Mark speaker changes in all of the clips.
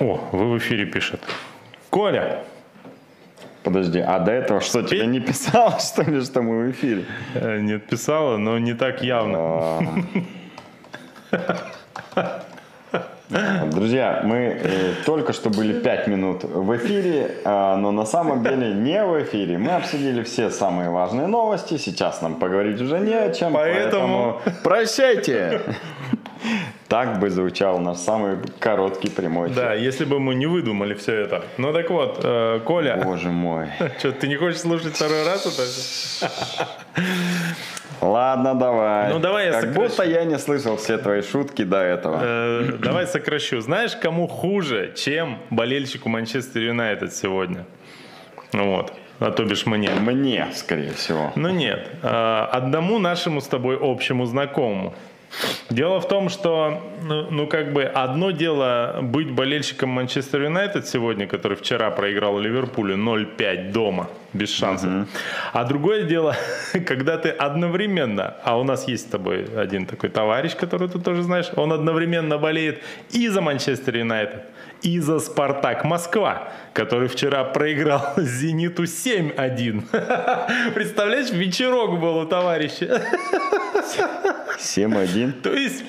Speaker 1: О, вы в эфире пишет. Коля.
Speaker 2: Подожди, а до этого что, тебе не писало, что ли, что мы в эфире?
Speaker 1: Э, Нет, писала, но не так явно.
Speaker 2: Друзья, мы э, только что были 5 минут в эфире, а, но на самом деле не в эфире. Мы обсудили все самые важные новости. Сейчас нам поговорить уже не о чем.
Speaker 1: Поэтому-
Speaker 2: прощайте. Так бы звучал наш самый короткий прямой эфир.
Speaker 1: Да, если бы мы не выдумали все это. Ну так вот, э, Коля,
Speaker 2: Боже мой.
Speaker 1: что, ты не хочешь слушать второй раз это?
Speaker 2: Ладно, давай.
Speaker 1: Ну, давай я
Speaker 2: Как
Speaker 1: сокращу.
Speaker 2: будто я не слышал все твои шутки до этого.
Speaker 1: Э, Давай сокращу. Знаешь, кому хуже, чем болельщику Манчестер Юнайтед сегодня? Ну Вот. А то бишь мне.
Speaker 2: Мне, скорее всего.
Speaker 1: Ну нет, э, одному нашему с тобой общему знакомому. Дело в том, что, ну, ну, как бы, одно дело быть болельщиком Манчестер Юнайтед сегодня, который вчера проиграл Ливерпулю 0-5 дома, без шансов. А другое дело, когда ты одновременно, а у нас есть с тобой один такой товарищ, который ты тоже знаешь, он одновременно болеет и за Манчестер Юнайтед, и за Спартак Москва, который вчера проиграл Зениту 7-1. Представляешь, вечерок был у товарища.
Speaker 2: 7-1.
Speaker 1: То есть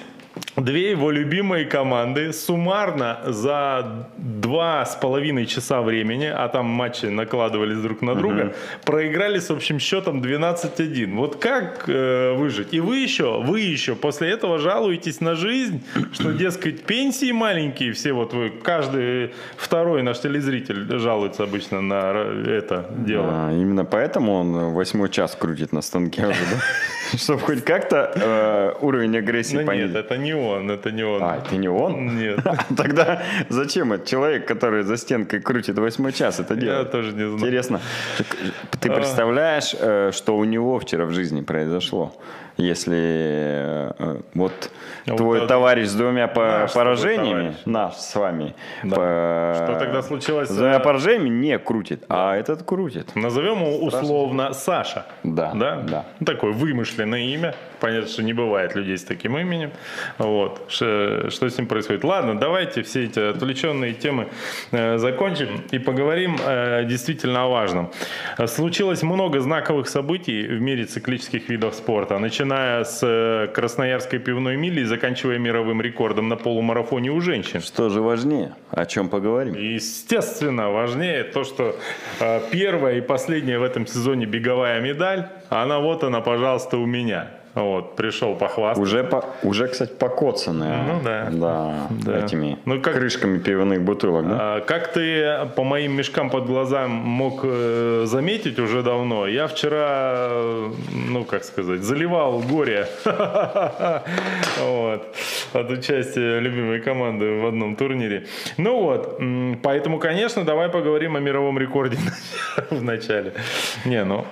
Speaker 1: две его любимые команды суммарно за два с половиной часа времени, а там матчи накладывались друг на друга, проиграли с общим счетом 12-1. Вот как э, выжить? И вы еще, вы еще после этого жалуетесь на жизнь, что, дескать, пенсии маленькие все, вот вы, каждый второй наш телезритель жалуется обычно на это дело.
Speaker 2: А, именно поэтому он восьмой час крутит на станке уже, да? Чтобы хоть как-то э, уровень агрессии
Speaker 1: Ну нет,
Speaker 2: понизить.
Speaker 1: это не он, это не он.
Speaker 2: А, это не он?
Speaker 1: Нет.
Speaker 2: Тогда зачем этот человек, который за стенкой крутит восьмой час, это
Speaker 1: Я
Speaker 2: делает?
Speaker 1: тоже не знаю.
Speaker 2: Интересно, так, ты
Speaker 1: А.
Speaker 2: представляешь, э, что у него вчера в жизни произошло? Если э, э, вот
Speaker 1: А вот
Speaker 2: твой
Speaker 1: это-
Speaker 2: товарищ с двумя по- поражениями, наш с вами,
Speaker 1: Да.
Speaker 2: по-
Speaker 1: Что тогда случилось,
Speaker 2: С двумя
Speaker 1: э,
Speaker 2: поражениями не крутит, а этот крутит.
Speaker 1: Назовем его условно Саша.
Speaker 2: Да,
Speaker 1: Да?
Speaker 2: да.
Speaker 1: Такое вымышленное имя. Понятно, что не бывает людей с таким именем. Вот. Что с ним происходит? Ладно, давайте все эти отвлеченные темы закончим и поговорим действительно о важном. Случилось много знаковых событий в мире циклических видов спорта, начиная с э, Красноярской пивной мили и заканчивая мировым рекордом на полумарафоне у женщин.
Speaker 2: Что же важнее? О чем поговорим?
Speaker 1: Естественно, важнее то, что э, первая и последняя в этом сезоне беговая медаль, она вот она, пожалуйста, у меня. Вот, пришел похвастаться.
Speaker 2: Уже, по, уже, кстати, покоцанная.
Speaker 1: Ну да.
Speaker 2: Да,
Speaker 1: Да.
Speaker 2: этими
Speaker 1: Ну, как-
Speaker 2: крышками пивных бутылок, да?
Speaker 1: А, Как ты по моим мешкам под глазам мог э, заметить уже давно, я вчера, ну как сказать, заливал горе вот, от участия любимой команды в одном турнире. Ну вот, поэтому, конечно, давай поговорим о мировом рекорде в начале. Не, ну,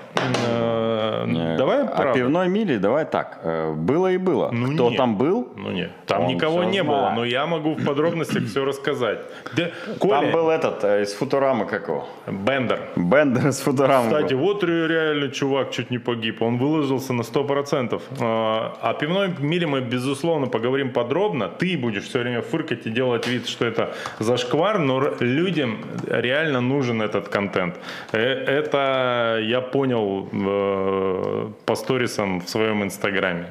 Speaker 1: э, давай
Speaker 2: О пивной миле давай так. э, Было и было.
Speaker 1: Ну,
Speaker 2: Кто
Speaker 1: нет.
Speaker 2: там был?
Speaker 1: Ну нет, там никого не было,
Speaker 2: знает.
Speaker 1: но я могу в подробностях все рассказать. Да, Коля,
Speaker 2: Там был этот э, из Футурамы какого?
Speaker 1: Бендер.
Speaker 2: Бендер из Футурамы.
Speaker 1: Кстати,
Speaker 2: был.
Speaker 1: вот ре- реально чувак чуть не погиб. Он выложился на 100%. А, О пивной мире мы, безусловно, поговорим подробно. Ты будешь все время фыркать и делать вид, что это зашквар, но людям реально нужен этот контент. Э, Это я понял по сторисам в своем инстаграме.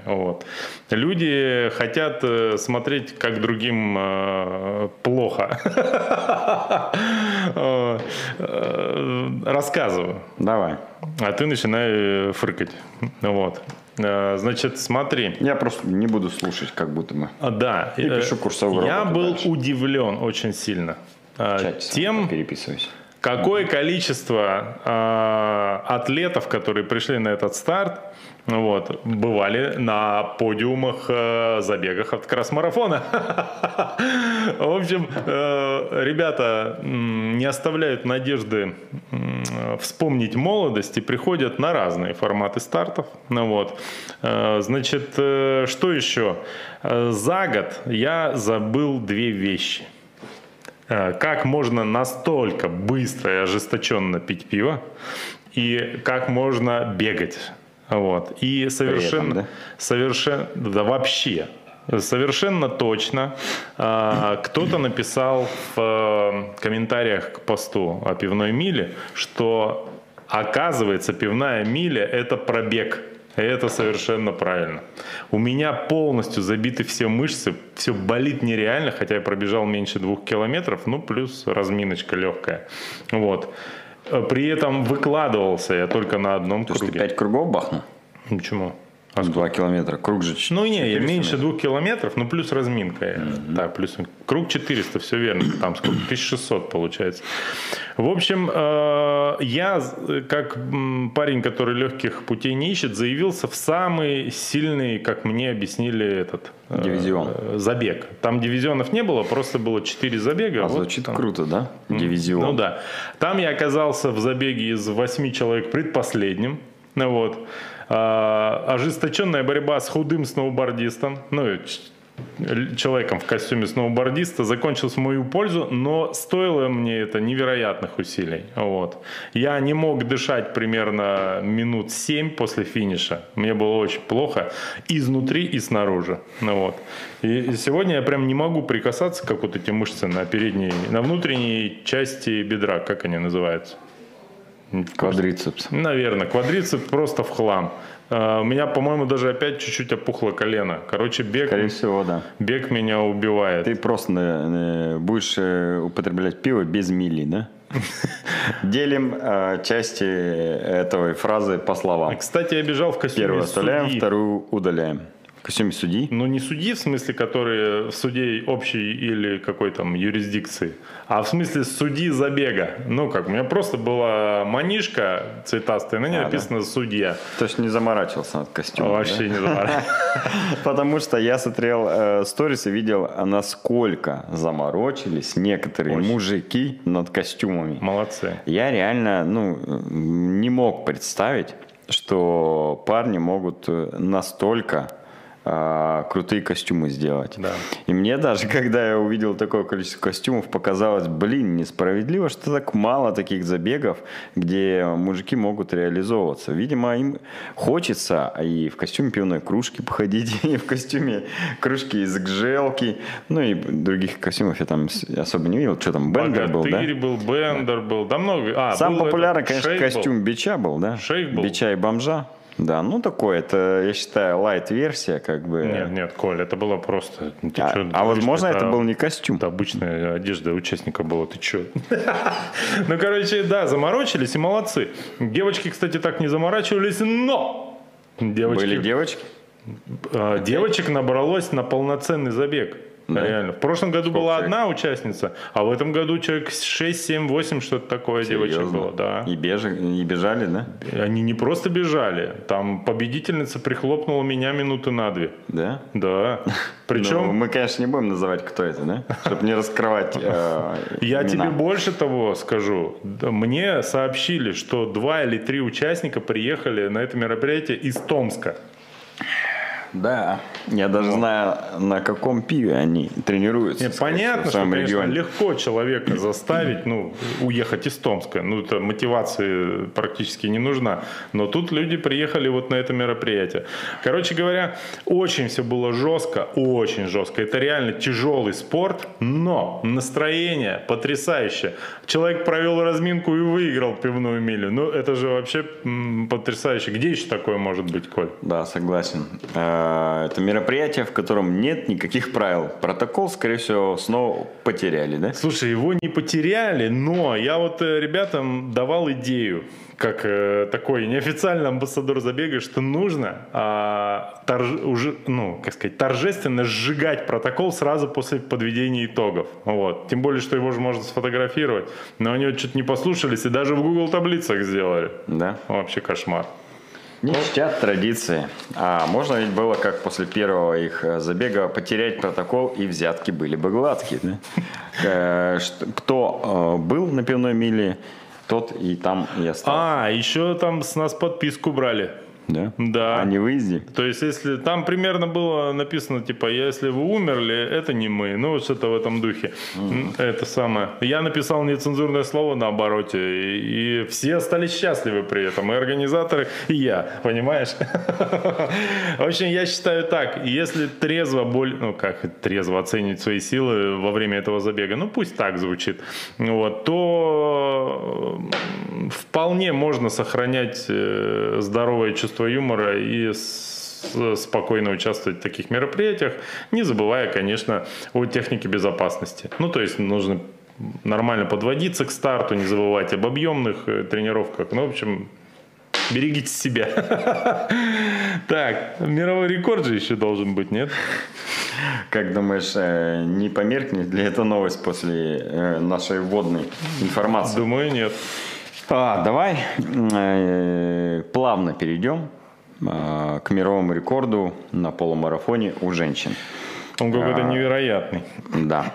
Speaker 1: Вот. Люди хотят э, смотреть, как другим э, плохо. Э, Рассказываю.
Speaker 2: Давай.
Speaker 1: А ты начинай э, фыркать. Вот. Значит, смотри.
Speaker 2: Я просто не буду слушать, как будто мы.
Speaker 1: А, Да.
Speaker 2: И пишу курсовую
Speaker 1: Я был
Speaker 2: дальше.
Speaker 1: удивлен очень сильно.
Speaker 2: сам
Speaker 1: Тем,
Speaker 2: переписывайся.
Speaker 1: какое количество э, атлетов, которые пришли на этот старт, вот, бывали на подиумах э, забегах от кросс-марафона. В общем, э, ребята не оставляют надежды вспомнить молодость и приходят на разные форматы стартов. Ну вот. Э, Значит, э, что еще? За год я забыл две вещи. Как можно настолько быстро и ожесточенно пить пиво, и как можно бегать. Вот. И совершенно,
Speaker 2: да?
Speaker 1: совершенно, да вообще, Совершенно точно. А, кто-то написал в э, комментариях к посту о пивной миле, что оказывается пивная миля – это пробег. Это совершенно правильно. У меня полностью забиты все мышцы, все болит нереально, хотя я пробежал меньше двух километров, ну плюс разминочка легкая. Вот. При этом выкладывался я только на одном
Speaker 2: То
Speaker 1: круге.
Speaker 2: есть ты пять кругов бахнул?
Speaker 1: Почему?
Speaker 2: А Два километра. Круг же
Speaker 1: Ну не, я
Speaker 2: 400
Speaker 1: меньше
Speaker 2: метров.
Speaker 1: двух километров, ну плюс разминка. Mm-hmm. Да, плюс круг 400, все верно. Там сколько? 1600 получается. В общем, э, я, как парень, который легких путей не ищет, заявился в самый сильный, как мне объяснили, этот... э,
Speaker 2: Дивизион.
Speaker 1: Забег. Там дивизионов не было, просто было 4 забега.
Speaker 2: А
Speaker 1: Вот
Speaker 2: звучит
Speaker 1: там.
Speaker 2: круто, да? Дивизион.
Speaker 1: Ну да. Там я оказался в забеге из восьми человек предпоследним. Ну вот. А, ожесточенная борьба с худым сноубордистом. Ну, человеком в костюме сноубордиста закончилась в мою пользу, но стоило мне это невероятных усилий. Вот. Я не мог дышать примерно минут 7 после финиша. Мне было очень плохо изнутри и снаружи. Ну, вот. И сегодня я прям не могу прикасаться, как вот эти мышцы на передней, на внутренней части бедра, как они называются.
Speaker 2: Квадрицепс.
Speaker 1: Наверное, квадрицеп просто в хлам. А, У меня, по-моему, даже опять чуть-чуть опухло колено. Короче, бег,
Speaker 2: Скорее всего, да.
Speaker 1: бег меня убивает.
Speaker 2: Ты просто э, будешь э, употреблять пиво без мили, да? Делим э, части этой фразы по словам.
Speaker 1: Кстати, я бежал в костюме
Speaker 2: Первую оставляем, вторую удаляем. Костюме судьи.
Speaker 1: Ну, не судьи, в смысле, которые в суде общей или какой там юрисдикции, а в смысле судьи забега. Ну, как, у меня просто была манишка цветастая, на ней
Speaker 2: А, да.
Speaker 1: написано «судья».
Speaker 2: То есть не заморачивался над костюмом. да?
Speaker 1: Вообще не знаю.
Speaker 2: Потому что я смотрел э, сторис и видел, а насколько заморочились некоторые мужики над костюмами.
Speaker 1: Молодцы.
Speaker 2: Я реально ну, не мог представить, что парни могут э, настолько а, крутые костюмы сделать.
Speaker 1: Да.
Speaker 2: И мне даже, когда я увидел такое количество костюмов, показалось, блин, несправедливо, что так мало таких забегов, где мужики могут реализовываться. Видимо, им хочется и в костюме пивной кружки походить, и в костюме кружки из гжелки, ну и других костюмов я там особо не видел. Что там, Бендер был, да?
Speaker 1: Был, Бендер был, да много. А,
Speaker 2: Сам популярный, конечно,
Speaker 1: Шейк был.
Speaker 2: костюм бича был, да?
Speaker 1: Шейк был.
Speaker 2: Бича и бомжа. Да, ну такой, это, я считаю, лайт-версия, как бы.
Speaker 1: Нет, нет, Коль, это было просто... ну,
Speaker 2: а,
Speaker 1: чё
Speaker 2: а возможно, это был не костюм.
Speaker 1: Это обычная одежда участника была, ты чё? Ну, короче, да, заморочились и молодцы. Девочки, кстати, так не заморачивались, но... Девочки,
Speaker 2: Были девочки?
Speaker 1: а, девочек набралось на полноценный забег.
Speaker 2: Да?
Speaker 1: Реально. В прошлом году
Speaker 2: Сколько
Speaker 1: была
Speaker 2: человек?
Speaker 1: одна участница, а в этом году человек 6, 7, 8, что-то такое девочек было. Да.
Speaker 2: И, бежи, и бежали, да?
Speaker 1: Они не просто бежали, там победительница прихлопнула меня минуты на две.
Speaker 2: Да?
Speaker 1: Да.
Speaker 2: Ну,
Speaker 1: Причем
Speaker 2: мы, конечно, не будем называть, кто это, да? Чтобы не раскрывать э,
Speaker 1: я тебе больше того скажу. Мне сообщили, что два или три участника приехали на это мероприятие из Томска.
Speaker 2: Да. Я даже знаю, на каком пиве они тренируются.
Speaker 1: Нет, понятно,
Speaker 2: в
Speaker 1: что, конечно,
Speaker 2: регионе.
Speaker 1: легко человека заставить, ну, уехать из Томска. Ну, это мотивации практически не нужна. Но тут люди приехали вот на это мероприятие. Короче говоря, очень все было жестко, очень жестко. Это реально тяжелый спорт, но настроение потрясающее. Человек провел разминку и выиграл пивную милю. Ну, это же вообще м, потрясающе. Где еще такое может быть, Коль?
Speaker 2: Да, согласен. Э, Это мероприятие, в котором нет никаких правил. Протокол, скорее всего, снова потеряли, да?
Speaker 1: Слушай, его не потеряли, но я вот э, ребятам давал идею, как э, такой неофициальный амбассадор забега, что нужно а, торж- уже, ну, как сказать, торжественно сжигать протокол сразу после подведения итогов. Вот. Тем более, что его же можно сфотографировать. Но они вот что-то не послушались и даже в Google таблицах сделали.
Speaker 2: Да.
Speaker 1: Вообще кошмар.
Speaker 2: Не чтят традиции. А можно ведь было, как после первого их э, забега, потерять протокол и взятки были бы гладкие. Да? Э, Кто э, был на пивной миле, тот и там и остался.
Speaker 1: А, еще там с нас подписку брали.
Speaker 2: Да?
Speaker 1: Да.
Speaker 2: А не выезде?
Speaker 1: То есть, если там примерно было написано, типа, если вы умерли, это не мы. Ну, вот что-то в этом духе. М, Это самое. Я написал нецензурное слово на обороте, и, и все остались счастливы при этом. И организаторы, и я, понимаешь? В общем, я считаю так. Если трезво, боль, ну, как трезво оценивать свои силы во время этого забега, ну, пусть так звучит, вот, то вполне можно сохранять э, здоровое чувство юмора и спокойно участвовать в таких мероприятиях, не забывая, конечно, о технике безопасности. Ну, то есть нужно нормально подводиться к старту, не забывать об объемных э, тренировках. Ну, в общем, берегите себя. Так, мировой рекорд же еще должен быть, нет?
Speaker 2: Как думаешь, э, не померкнет ли эта новость после нашей вводной информации?
Speaker 1: Думаю, нет.
Speaker 2: А, давай э, плавно перейдем э, к мировому рекорду на полумарафоне у женщин.
Speaker 1: Он какой-то невероятный.
Speaker 2: Да.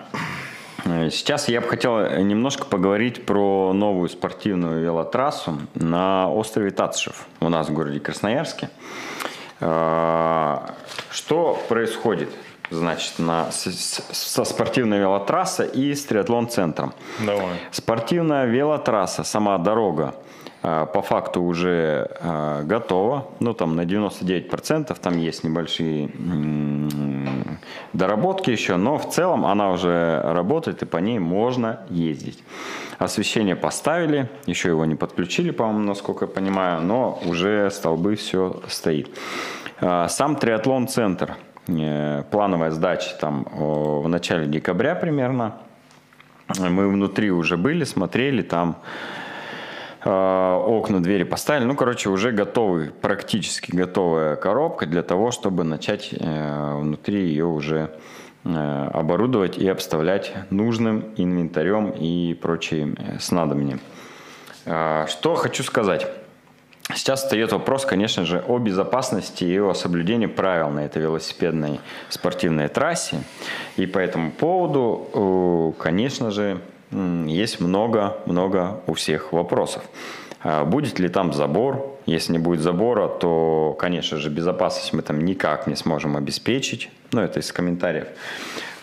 Speaker 2: Сейчас я бы хотел немножко поговорить про новую спортивную велотрассу на острове Татышев у нас в городе Красноярске. Э, Что происходит, значит, на, с- с- со спортивной велотрассой и с триатлон-центром?
Speaker 1: Давай.
Speaker 2: Спортивная велотрасса, сама дорога э, по факту уже э, готова. Ну, там на 99% там есть небольшие доработки еще, но в целом она уже работает и по ней можно ездить. Освещение поставили, еще его не подключили, по-моему, насколько я понимаю, но уже столбы все стоит. Э, Сам триатлон-центр, плановая сдача там в начале декабря примерно. Мы внутри уже были, смотрели, там э, окна, двери поставили. Ну, короче, уже готовый, практически готовая коробка для того, чтобы начать э, внутри ее уже э, оборудовать и обставлять нужным инвентарем и прочим э, снадобьями. Э, Что хочу сказать. Сейчас встает вопрос, конечно же, о безопасности и о соблюдении правил на этой велосипедной спортивной трассе. И по этому поводу, э, конечно же, есть много-много у всех вопросов. А Будет ли там забор? Если не будет забора, то, конечно же, безопасность мы там никак не сможем обеспечить. Ну, это из комментариев.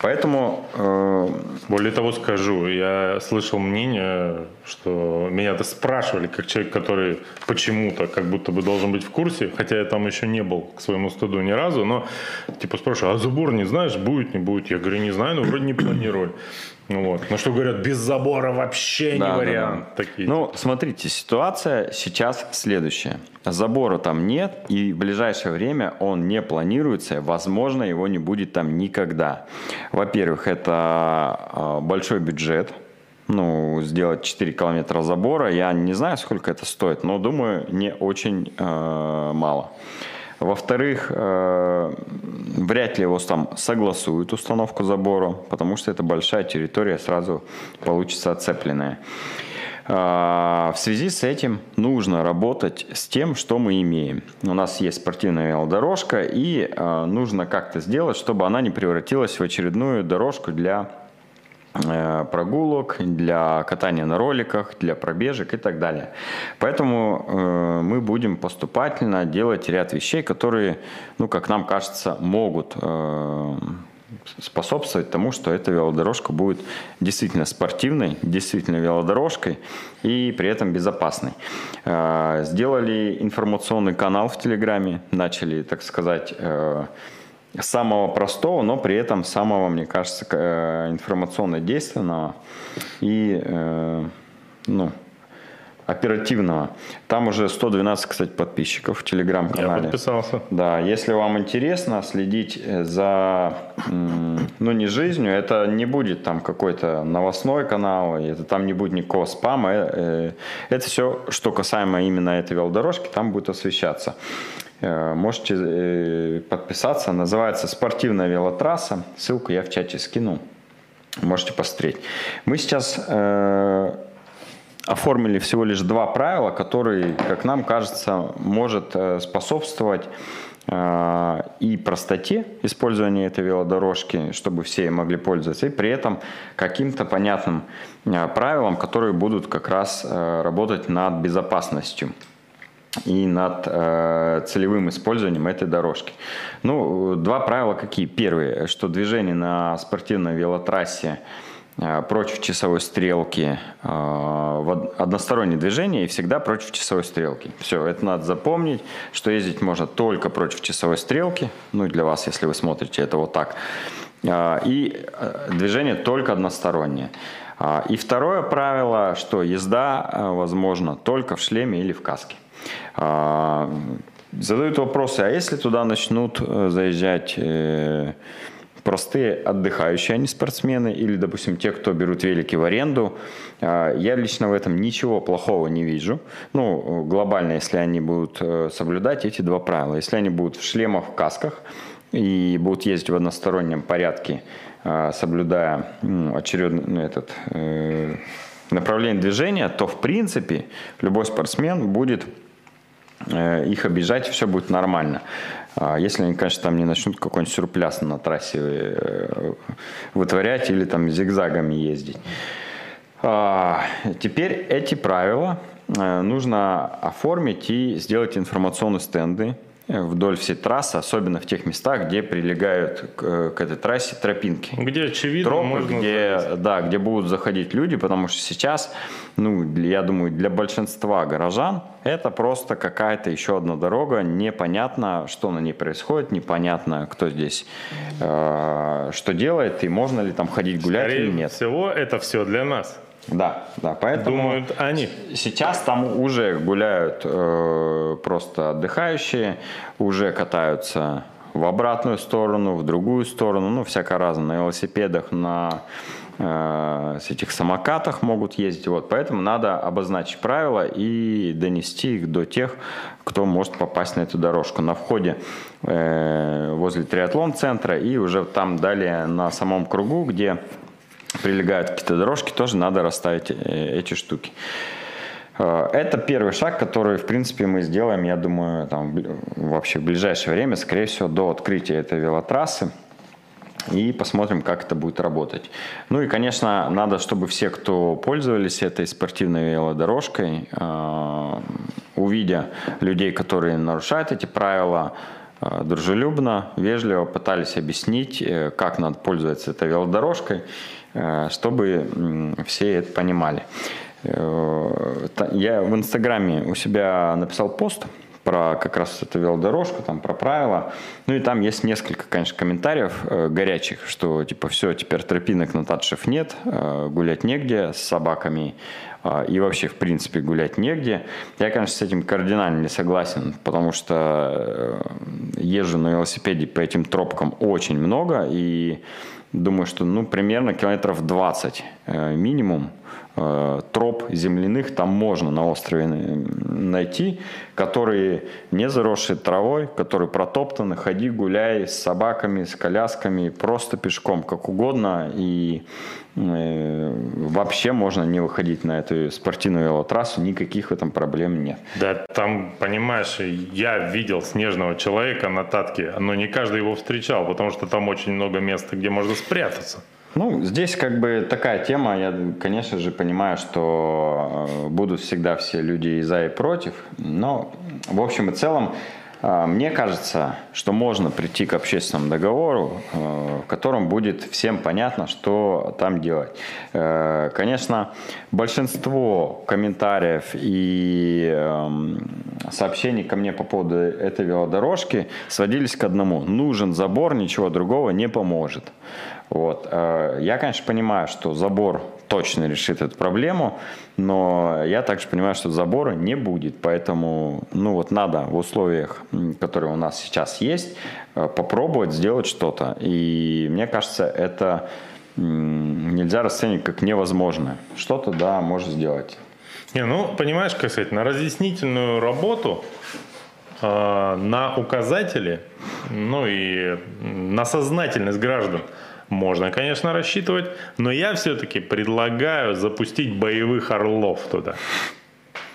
Speaker 2: Поэтому э,
Speaker 1: Более того скажу, я слышал мнение, что меня-то спрашивали, как человек, который почему-то как будто бы должен быть в курсе, хотя я там еще не был к своему стыду ни разу, но типа спрашиваю, а забор не знаешь, будет, не будет? Я говорю, не знаю, но вроде не планирую. Ну Вот. На что говорят, без забора вообще не
Speaker 2: Да, да,
Speaker 1: вариант.
Speaker 2: да.
Speaker 1: Такие.
Speaker 2: Ну, смотрите, ситуация сейчас следующая. Забора там нет, и в ближайшее время он не планируется, возможно, его не будет там никогда. Во-первых, это э, большой бюджет, ну, сделать 4 километра забора, я не знаю, сколько это стоит, но думаю, не очень э, мало. Во-вторых, э, вряд ли его там согласуют установку забора, потому что это большая территория, сразу получится оцепленная. А, В связи с этим нужно работать с тем, что мы имеем. У нас есть спортивная велодорожка, и а, нужно как-то сделать, чтобы она не превратилась в очередную дорожку для э, прогулок, для катания на роликах, для пробежек и так далее. Поэтому э, мы будем поступательно делать ряд вещей, которые, ну, как нам кажется, могут э, способствовать тому, что эта велодорожка будет действительно спортивной, действительно велодорожкой и при этом безопасной. Э, Сделали информационный канал в Телеграме, начали, так сказать, э, самого простого, но при этом самого, мне кажется, э, информационно действенного и э, ну, оперативного. Там уже 112, кстати, подписчиков в
Speaker 1: я
Speaker 2: телеграм-канале.
Speaker 1: подписался.
Speaker 2: Да, если вам интересно следить э, за, ну не жизнью, это не будет там какой-то новостной канал, это там не будет никакого спама. э, э, Это все, что касаемо именно этой велодорожки, там будет освещаться. Можете подписаться, называется «Спортивная велотрасса», ссылку я в чате скину, можете посмотреть. Мы сейчас оформили всего лишь два правила, которые, как нам кажется, может э, способствовать э, и простоте использования этой велодорожки, чтобы все могли пользоваться, и при этом каким-то понятным э, правилам, которые будут как раз работать над безопасностью. и над э, целевым использованием этой дорожки. Ну, два правила какие? Первое, что движение на спортивной велотрассе э, против часовой стрелки, э, одностороннее движение и всегда против часовой стрелки. Все, это надо запомнить, что ездить можно только против часовой стрелки, ну, для вас, если вы смотрите это вот так, э, и движение только одностороннее. И второе правило, что езда возможна только в шлеме или в каске. Задают вопросы, а если туда начнут э, заезжать э, простые отдыхающие, а не спортсмены, или, допустим, те, кто берут велики в аренду. А, я лично в этом ничего плохого не вижу. Ну, глобально, если они будут э, соблюдать эти два правила. Если они будут в шлемах, в касках и будут ездить в одностороннем порядке, соблюдая очередный ну, этот направление движения, то, в принципе, любой спортсмен будет Э, их обижать, все будет нормально. А если они, конечно, там не начнут какой-нибудь сюрпляс на трассе э, вытворять или там зигзагами ездить. А, теперь эти правила э, нужно оформить и сделать информационные стенды вдоль всей трассы, особенно в тех местах, где прилегают к, к этой трассе тропинки.
Speaker 1: Где очевидно
Speaker 2: Тропы, можно где, да, где будут заходить люди, потому что сейчас, ну, я думаю, для большинства горожан это просто какая-то еще одна дорога, непонятно, что на ней происходит, непонятно, кто здесь э, что делает, и можно ли там ходить гулять
Speaker 1: Скорее
Speaker 2: или нет.
Speaker 1: всего, это все для нас.
Speaker 2: Да, да, поэтому
Speaker 1: Думают они.
Speaker 2: сейчас там уже гуляют э, просто отдыхающие, уже катаются в обратную сторону, в другую сторону, ну, всяко разно, на велосипедах, на э, с этих самокатах могут ездить, вот, поэтому надо обозначить правила и донести их до тех, кто может попасть на эту дорожку. На входе э, возле триатлон-центра и уже там далее на самом кругу, где прилегают какие-то дорожки, тоже надо расставить э, эти штуки. Э, это первый шаг, который, в принципе, мы сделаем, я думаю, там, вообще в ближайшее время, скорее всего, до открытия этой велотрассы. И посмотрим, как это будет работать. Ну и, конечно, надо, чтобы все, кто пользовались этой спортивной велодорожкой, э, увидя людей, которые нарушают эти правила, дружелюбно, вежливо пытались объяснить, как надо пользоваться этой велодорожкой. Э, чтобы все это понимали. Э, я в Инстаграме у себя написал пост про как раз эту велодорожку, там про правила. Ну и там есть несколько, конечно, комментариев э, горячих, что типа все, теперь тропинок на Татшев нет, э, гулять негде с собаками э, и вообще в принципе гулять негде. Я, конечно, с этим кардинально не согласен, потому что э, езжу на велосипеде по этим тропкам очень много и Думаю, что ну, примерно километров 20 э, минимум троп земляных там можно на острове найти, которые не заросшие травой, которые протоптаны, ходи, гуляй с собаками, с колясками, просто пешком, как угодно, и э, вообще можно не выходить на эту спортивную велотрассу, никаких в этом проблем нет.
Speaker 1: Да, там, понимаешь, я видел снежного человека на Татке, но не каждый его встречал, потому что там очень много места, где можно спрятаться.
Speaker 2: Ну, здесь как бы такая тема, я, конечно же, понимаю, что э, будут всегда все люди и за, и против, но в общем и целом э, мне кажется, что можно прийти к общественному договору, э, в котором будет всем понятно, что там делать. Конечно, большинство комментариев и эм, сообщений ко мне по поводу этой велодорожки сводились к одному. Нужен забор, ничего другого не поможет. Вот. Э, я, конечно, понимаю, что забор точно решит эту проблему, но я также понимаю, что забора не будет, поэтому, ну вот надо в условиях, которые у нас сейчас есть, э, попробовать сделать что-то. И мне кажется, это нельзя расценивать как невозможное. Что-то, да, можно сделать.
Speaker 1: Не, ну, понимаешь, как сказать, на разъяснительную работу э, на указатели, ну и на сознательность граждан – можно, конечно, рассчитывать, но я все-таки предлагаю запустить боевых орлов туда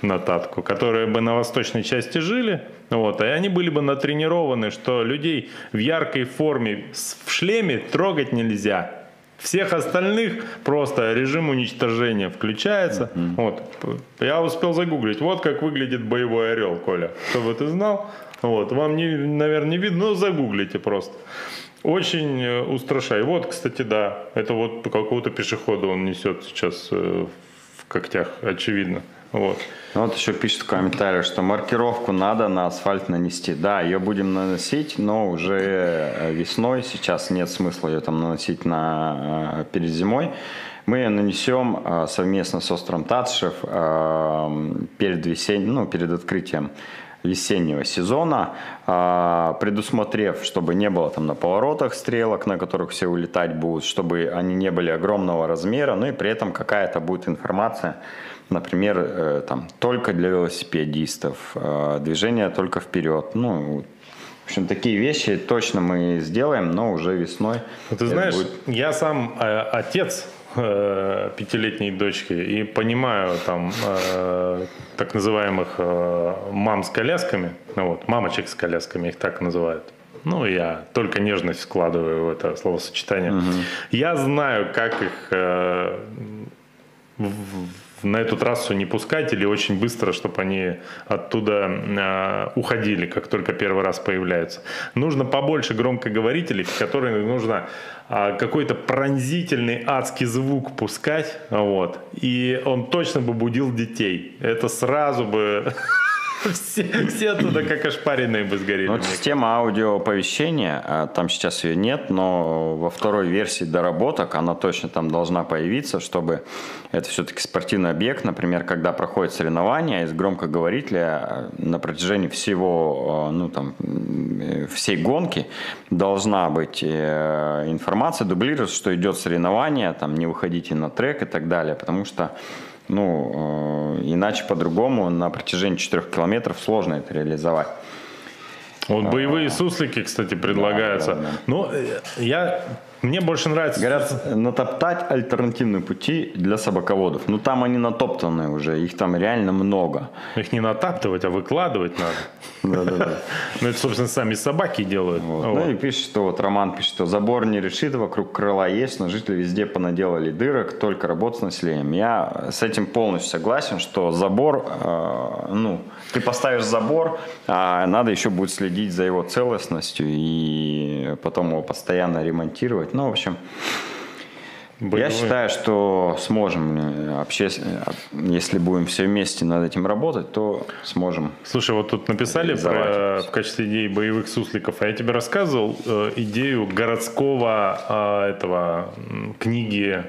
Speaker 1: на Татку, которые бы на восточной части жили, вот, и они были бы натренированы, что людей в яркой форме в шлеме трогать нельзя. всех остальных просто режим уничтожения включается. Mm-hmm. Вот. Я успел загуглить, вот как выглядит боевой орел, Коля. Чтобы ты знал. Вот. Вам, не, наверное, не видно, но загуглите просто. Очень э, устрашай. Вот, кстати, да, это вот какого-то пешехода он несет сейчас э, в когтях, очевидно. Вот.
Speaker 2: Ну, вот еще пишет в комментариях, что маркировку надо на асфальт нанести. Да, ее будем наносить, но уже э, весной. Сейчас нет смысла ее там наносить на, перед зимой. Мы ее нанесем совместно с Остром Татшев перед, весенним, ну, перед открытием весеннего сезона, а, предусмотрев, чтобы не было там на поворотах стрелок, на которых все улетать будут, чтобы они не были огромного размера, ну и при этом какая-то будет информация, например, э, там только для велосипедистов, э, движение только вперед, ну в общем, такие вещи точно мы сделаем, но уже весной.
Speaker 1: Ну, ты знаешь, будет... я сам э, отец э, пятилетней дочки и понимаю там э, так называемых э, мам с колясками, ну вот, мамочек с колясками их так называют. Ну, я только нежность вкладываю в это словосочетание. Угу. Я знаю, как их э, в, на эту трассу не пускать или очень быстро, чтобы они оттуда э, уходили, как только первый раз появляются. Нужно побольше громкоговорителей, которые нужно э, какой-то пронзительный адский звук пускать, вот, и он точно бы будил детей. Это сразу бы Все, все оттуда как ошпаренные бы сгорели.
Speaker 2: Ну, система аудиооповещения, а, там сейчас ее нет, но во второй версии доработок она точно там должна появиться, чтобы это все-таки спортивный объект, например, когда проходит соревнования, из громкоговорителя а, на протяжении всего, а, ну там, всей гонки должна быть э, информация, дублироваться, что идет соревнование, там не выходите на трек и так далее, потому что ну, э, иначе по-другому на протяжении 4 километров сложно это реализовать.
Speaker 1: Вот боевые суслики, кстати, предлагаются. Да, да, да. Но э, я мне больше нравится...
Speaker 2: Говорят, натоптать альтернативные пути для собаководов. Ну, там они натоптаны уже, их там реально много.
Speaker 1: Их не натаптывать, а выкладывать надо. Да-да-да. Ну, это, собственно, сами собаки делают.
Speaker 2: Ну, и пишет, что вот Роман пишет, что забор не решит, вокруг крыла есть, но жители везде понаделали дырок, только работа с населением. Я с этим полностью согласен, что забор, э, ну, ты поставишь забор, а надо еще будет следить за его целостностью и потом его постоянно ремонтировать. Ну, в общем, Боевой. Я считаю, что сможем, э, обще... Э, если будем все вместе над этим работать, то сможем.
Speaker 1: Слушай, вот тут написали про, в качестве идеи боевых сусликов, а я тебе рассказывал э, идею городского э, этого книги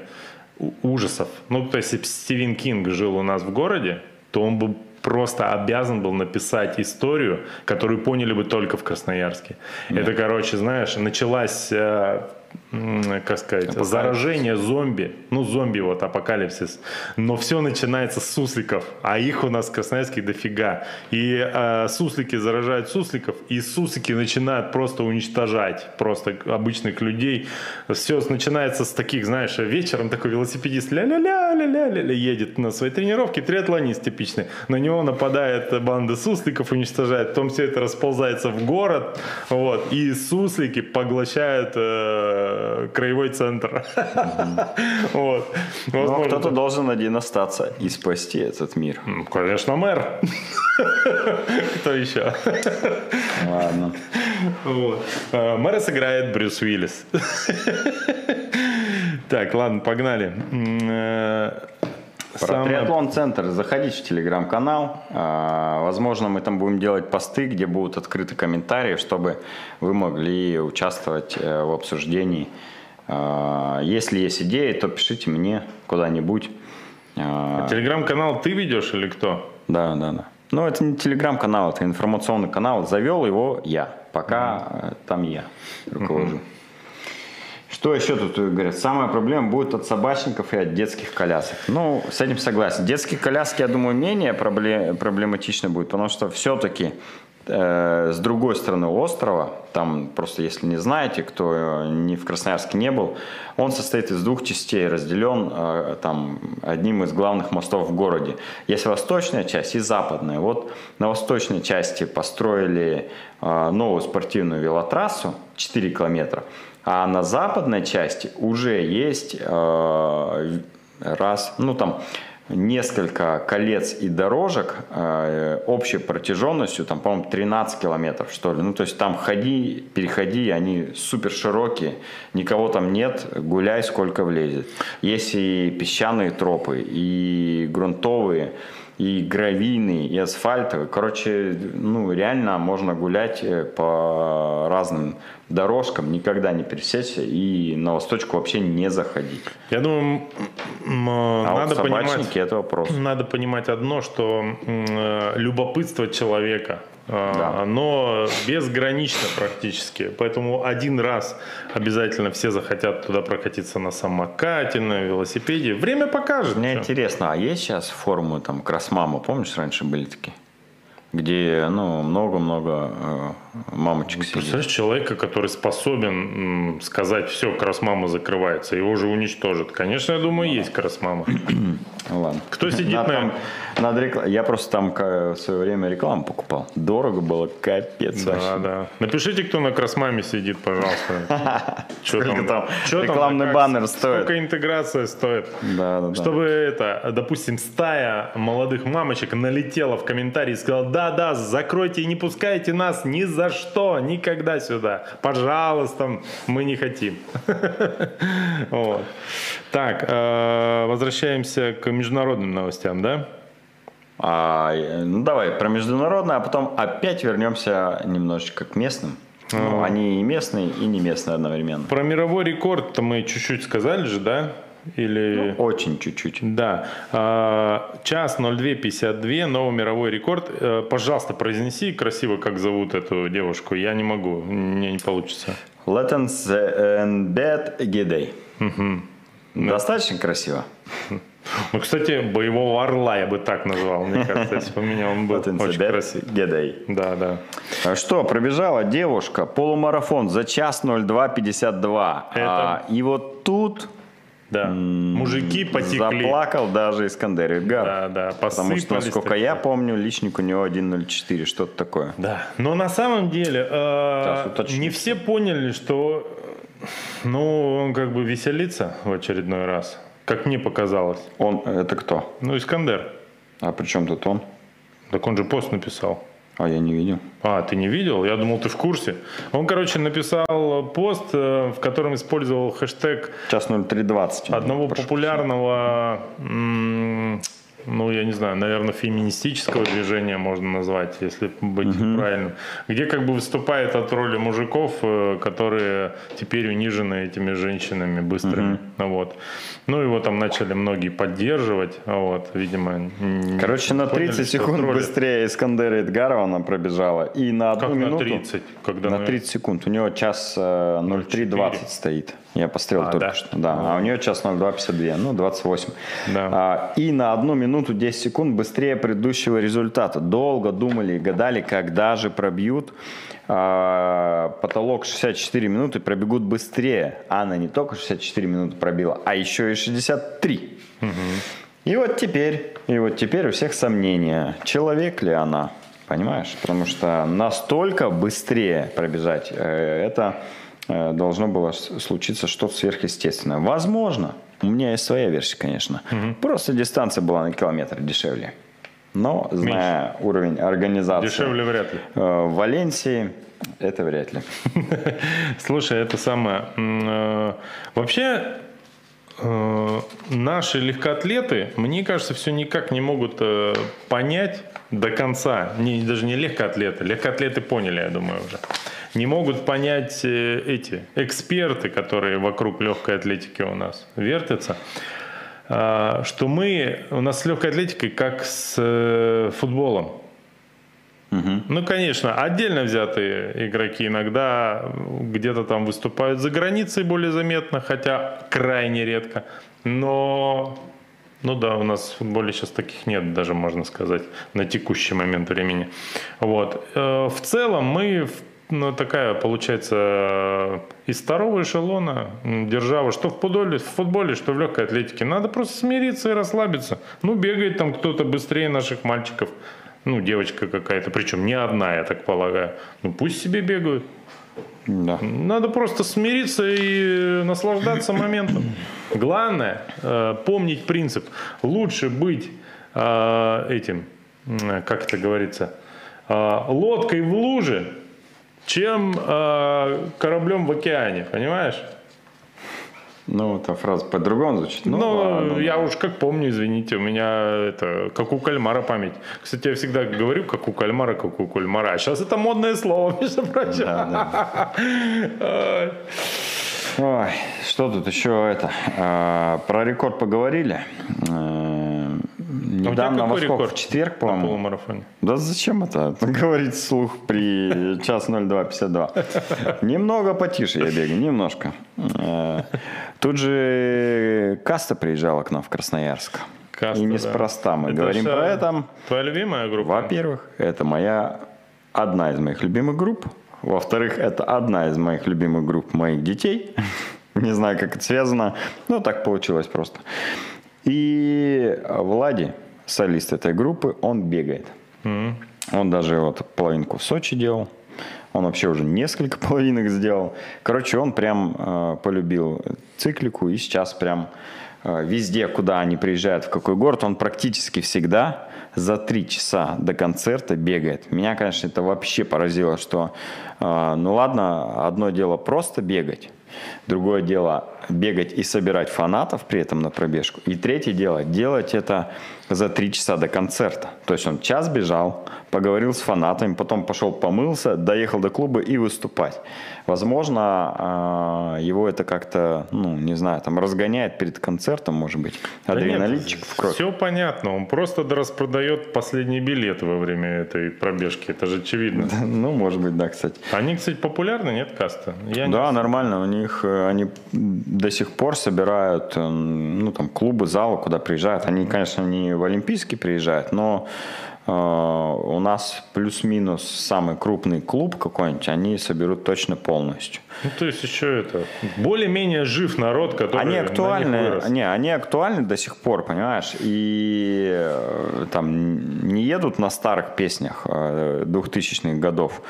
Speaker 1: ужасов. Ну, то есть, если Стивен Кинг жил у нас в городе, то он бы просто обязан был написать историю, которую поняли бы только в Красноярске. Да. Это, короче, знаешь, началась э, как сказать, апокалипсис. заражение зомби, ну зомби вот апокалипсис, но все начинается с сусликов, а их у нас в Красноярске дофига, и э, суслики заражают сусликов, и суслики начинают просто уничтожать просто обычных людей, все начинается с таких, знаешь, вечером такой велосипедист ля-ля-ля, ля-ля-ля едет на своей тренировке, триатлонист типичный, на него нападает банда сусликов, уничтожает, потом все это расползается в город, вот, и суслики поглощают э, краевой центр.
Speaker 2: Вот. Но кто-то должен один остаться и спасти этот мир.
Speaker 1: Конечно, мэр. Кто еще?
Speaker 2: Ладно.
Speaker 1: А, мэра сыграет Брюс Уиллис. Так, ладно, погнали.
Speaker 2: Про Самое... Триатлон-центр. Заходите в телеграм-канал. А, возможно, мы там будем делать посты, где будут открыты комментарии, чтобы вы могли участвовать э, в обсуждении. А, если есть идеи, то пишите мне куда-нибудь.
Speaker 1: А, телеграм-канал ты ведешь или кто?
Speaker 2: Да, да, да. Ну, это не телеграм-канал, это информационный канал. Завел его я. Пока mm там я руковожу. Mm-hmm. Что еще тут говорят? Самая проблема будет от собачников и от детских колясок. Ну, с этим согласен. Детские коляски, я думаю, менее проблематично будет, потому что все-таки э, с другой стороны острова, там просто если не знаете, кто не в Красноярске не был, он состоит из двух частей, разделен э, там одним из главных мостов в городе. Есть восточная часть и западная. Вот на восточной части построили э, новую спортивную велотрассу 4 километра, А на западной части уже есть э, раз, ну там несколько колец и дорожек э, общей протяженностью, там, по-моему, 13 километров, что ли. Ну, то есть там ходи, переходи, они супер широкие, никого там нет, гуляй сколько влезет. Есть и песчаные тропы, и грунтовые, и гравийный, и асфальтовый. Короче, ну, реально можно гулять э, по разным дорожкам, никогда не пересечься и на восточку вообще не заходить.
Speaker 1: Я думаю,
Speaker 2: а
Speaker 1: надо
Speaker 2: вот
Speaker 1: понимать,
Speaker 2: это вопрос.
Speaker 1: Надо понимать одно, что э, любопытство человека да. оно безгранично практически. Поэтому один раз обязательно все захотят туда прокатиться на самокате, на велосипеде. Время покажет.
Speaker 2: Мне что. интересно, а есть сейчас формы там красмама? Помнишь, раньше были такие? Где ну, много-много э, мамочек сидит.
Speaker 1: Представляешь, человека, который способен сказать, все, красмама закрывается, его же уничтожат. Конечно, я думаю, есть красмама.
Speaker 2: Ладно.
Speaker 1: Кто сидит на...
Speaker 2: Там, над рекл... Я просто там в свое время рекламу покупал. Дорого было, капец
Speaker 1: Да, вообще. да. Напишите, кто на красмаме сидит, пожалуйста.
Speaker 2: Что там, рекламный баннер стоит.
Speaker 1: Сколько интеграция стоит.
Speaker 2: Да, да,
Speaker 1: Чтобы это, допустим, стая молодых мамочек налетела в комментарии и сказала, да, да, закройте и не пускайте нас ни за что, никогда сюда. Пожалуйста, мы не хотим. Вот. Так, э, возвращаемся к международным новостям, да?
Speaker 2: А, ну давай про международное, а потом опять вернемся немножечко к местным. Ну, они и местные, и не местные одновременно.
Speaker 1: Про мировой рекорд-то мы чуть-чуть сказали же, да? Или...
Speaker 2: Ну, очень чуть-чуть.
Speaker 1: Да. А, час 02.52, новый мировой рекорд. Э, пожалуйста, произнеси красиво, как зовут эту девушку. Я не могу, мне не получится.
Speaker 2: Леттенсбет Гидей.
Speaker 1: Угу.
Speaker 2: Достаточно красиво.
Speaker 1: Ну, кстати, боевого орла я бы так назвал, мне кажется, если бы меня он был очень красивый.
Speaker 2: Гедей.
Speaker 1: Да, да.
Speaker 2: А что, пробежала девушка полумарафон за час 02.52. Это... А, и вот тут
Speaker 1: да. Мужики потекли.
Speaker 2: Заплакал даже Искандер Идгар.
Speaker 1: Да, да.
Speaker 2: Потому что, насколько такие. я помню, личник у него 1.04, что-то такое.
Speaker 1: Да. Но на самом деле э, не все поняли, что ну, он как бы веселится в очередной раз. Как мне показалось.
Speaker 2: Он, это кто?
Speaker 1: Ну, Искандер.
Speaker 2: А при чем тут он?
Speaker 1: Так он же пост написал.
Speaker 2: А я не видел.
Speaker 1: А, ты не видел? Я думал, ты в курсе. Он, короче, написал пост, э, в котором использовал хэштег...
Speaker 2: Час 0320.
Speaker 1: Одного популярного ну, я не знаю, наверное, феминистического движения можно назвать, если быть угу. правильным, где как бы выступает от роли мужиков, э, которые теперь унижены этими женщинами быстрыми. Угу. Вот. Ну, его там начали многие поддерживать, вот, видимо.
Speaker 2: Короче, на 30 поняли, секунд быстрее Искандера Эдгарова она пробежала, и на одну
Speaker 1: как
Speaker 2: минуту...
Speaker 1: на 30? Когда
Speaker 2: на 30 секунд. У него час 03.20 э, стоит. Я пострел а, только да? что. Да, а у нее час 02.52, ну 28.
Speaker 1: Да.
Speaker 2: А, и на одну минуту 10 секунд быстрее предыдущего результата. Долго думали и гадали, когда же пробьют а, потолок 64 минуты, пробегут быстрее. А она не только 64 минуты пробила, а еще и 63.
Speaker 1: Угу.
Speaker 2: И вот теперь, и вот теперь у всех сомнения, человек ли она, понимаешь? Потому что настолько быстрее пробежать, э, это Э, должно было случиться что-то сверхъестественное. Возможно, у меня есть своя версия, конечно.
Speaker 1: Угу.
Speaker 2: Просто дистанция была на километр дешевле. Но, зная Меньше. уровень организации
Speaker 1: Дешевле вряд ли.
Speaker 2: Э, в Валенсии, это вряд ли.
Speaker 1: Слушай, это самое... Э, вообще, наши легкоатлеты, мне кажется, все никак не могут понять до конца. Не, даже не легкоатлеты. Легкоатлеты поняли, я думаю, уже не могут понять э, эти эксперты, которые вокруг легкой атлетики у нас вертятся, а, что мы, у нас с легкой атлетикой как с э, футболом.
Speaker 2: Угу.
Speaker 1: Ну, конечно, отдельно взятые игроки иногда где-то там выступают за границей более заметно, хотя крайне редко. Но, ну да, у нас в футболе сейчас таких нет, даже можно сказать, на текущий момент времени. Вот. Э, в целом мы в ну, такая, получается, из второго эшелона держава, что в футболе, в футболе, что в легкой атлетике. Надо просто смириться и расслабиться. Ну, бегает там кто-то быстрее наших мальчиков. Ну, девочка какая-то, причем не одна, я так полагаю. Ну, пусть себе бегают.
Speaker 2: Да.
Speaker 1: Надо просто смириться и наслаждаться моментом. Главное э, помнить принцип. Лучше быть э, этим, как это говорится, э, лодкой в луже, чем э, кораблем в океане, понимаешь?
Speaker 2: Ну, эта фраза по-другому звучит. Ну,
Speaker 1: Ну,
Speaker 2: ладно.
Speaker 1: я уж как помню, извините, у меня это как у кальмара память. Кстати, я всегда говорю, как у кальмара, как у кальмара. А сейчас это модное слово, между прочим.
Speaker 2: Да,
Speaker 1: Ай.
Speaker 2: Ой, что тут еще это? А, про рекорд поговорили. Э, Недавно, во
Speaker 1: какой
Speaker 2: сколько?
Speaker 1: рекорд
Speaker 2: В четверг,
Speaker 1: На
Speaker 2: по-моему.
Speaker 1: полумарафоне.
Speaker 2: Да зачем это говорить вслух при час 02.52? Немного потише я бегаю, немножко. Э, Тут же Каста приезжала к нам в Красноярск.
Speaker 1: Каста,
Speaker 2: И
Speaker 1: да.
Speaker 2: неспроста мы
Speaker 1: Это
Speaker 2: говорим про это.
Speaker 1: Твоя любимая группа?
Speaker 2: Во-первых, это моя одна из моих любимых групп. Во-вторых, это одна из моих любимых групп моих детей. Не знаю, как это связано, но так получилось просто. И Влади, солист этой группы, он бегает. Он даже вот половинку в Сочи делал. Он вообще уже несколько половинок сделал. Короче, он прям э, полюбил циклику и сейчас прям э, везде, куда они приезжают, в какой город, он практически всегда за три часа до концерта бегает. Меня, конечно, это вообще поразило, что, э, ну ладно, одно дело просто бегать, другое дело бегать и собирать фанатов при этом на пробежку. И третье дело, делать это за три часа до концерта. То есть он час бежал, поговорил с фанатами, потом пошел помылся, доехал до клуба и выступать. Возможно, а, его это как-то, ну, не знаю, там разгоняет перед концертом, может быть, адреналинчик в кровь.
Speaker 1: Все понятно. Он просто распродает последние билеты во время этой пробежки. Это же очевидно.
Speaker 2: Ну, может быть, да, кстати.
Speaker 1: Они, кстати, популярны, нет, Каста? Я не-
Speaker 2: Да, нормально. У них э, они до сих пор собирают, ну там клубы, залы, куда приезжают. Они, конечно, не в Олимпийский приезжают, но э, у нас плюс-минус самый крупный клуб какой-нибудь, они соберут точно полностью.
Speaker 1: Ну, то есть еще это более-менее жив народ, который
Speaker 2: Они актуальны, не, они актуальны до сих пор, понимаешь, и э, там не едут на старых песнях э, 2000-х годов,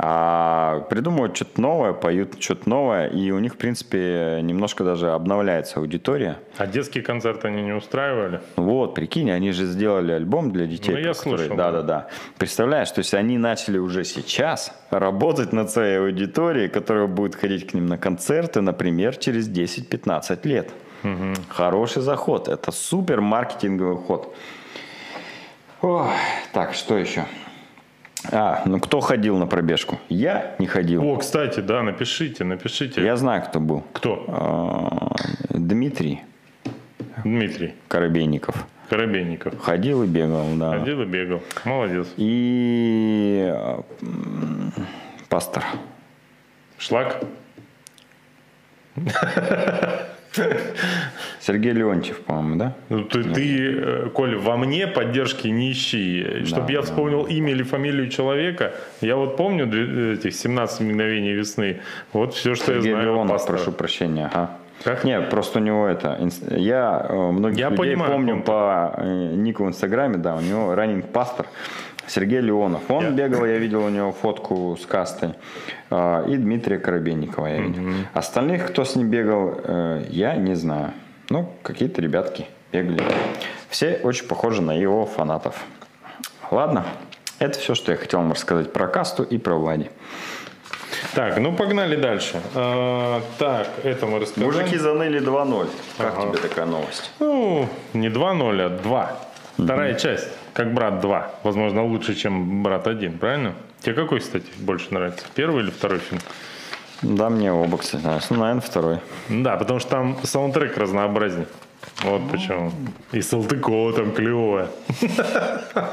Speaker 2: а придумывают что-то новое, поют что-то новое, и у них, в принципе, немножко даже обновляется аудитория.
Speaker 1: А детские концерты они не устраивали?
Speaker 2: Вот, прикинь, они же сделали альбом для детей.
Speaker 1: Ну, я
Speaker 2: который-
Speaker 1: слышал,
Speaker 2: Да,
Speaker 1: да.
Speaker 2: да, да. Представляешь, то есть они начали уже сейчас работать над своей аудиторией, которая будет ходить к ним на концерты, например, через 10-15 лет. Хороший заход. Это супер маркетинговый ход. Ой, так, что еще? А, ну кто ходил на пробежку? Я не ходил.
Speaker 1: О, кстати, да, напишите, напишите.
Speaker 2: Я знаю, кто был.
Speaker 1: Кто?
Speaker 2: А, Дмитрий
Speaker 1: Дмитрий
Speaker 2: Коробейников.
Speaker 1: Коробейников.
Speaker 2: Ходил и бегал, да.
Speaker 1: Ходил и бегал. Молодец.
Speaker 2: И пастор.
Speaker 1: Шлак?
Speaker 2: Сергей Леонтьев, по-моему, да?
Speaker 1: Ну, ты, ты, э, Коль, во мне поддержки не ищи. Чтобы я вспомнил имя или фамилию человека, я вот помню этих 17 мгновений весны. Вот все, что
Speaker 2: Сергей
Speaker 1: я знаю.
Speaker 2: Леонов,
Speaker 1: пасторе.
Speaker 2: прошу прощения. Ага.
Speaker 1: Как?
Speaker 2: Нет, просто у него это... Я э, многих
Speaker 1: Я
Speaker 2: людей
Speaker 1: понимаю,
Speaker 2: помню по э, нику в Инстаграме, да, у него раннинг пастор Сергей Леонов. Он
Speaker 1: Я-
Speaker 2: бегал, я видел у него фотку с кастой. А, И Дмитрия Коробейникова я видел. Остальных, кто с ним бегал, э, я не знаю. Ну, какие-то ребятки бегали. Все очень похожи на его фанатов. Ладно, это все, что я хотел вам рассказать про касту и про Влади.
Speaker 1: Так, ну погнали дальше. А, так, это мы рассказали.
Speaker 2: Мужики заныли 2-0. Как
Speaker 1: Ага.
Speaker 2: тебе такая новость?
Speaker 1: Ну, не 2-0, а 2. Вторая часть, как брат 2. Возможно, лучше, чем брат 1, правильно? Тебе какой, кстати, больше нравится? Первый или второй фильм?
Speaker 2: Да, мне оба, кстати, нравятся. Ну, наверное, второй.
Speaker 1: Да, потому что там саундтрек разнообразнее. Вот почему. И Салтыкова там клевая.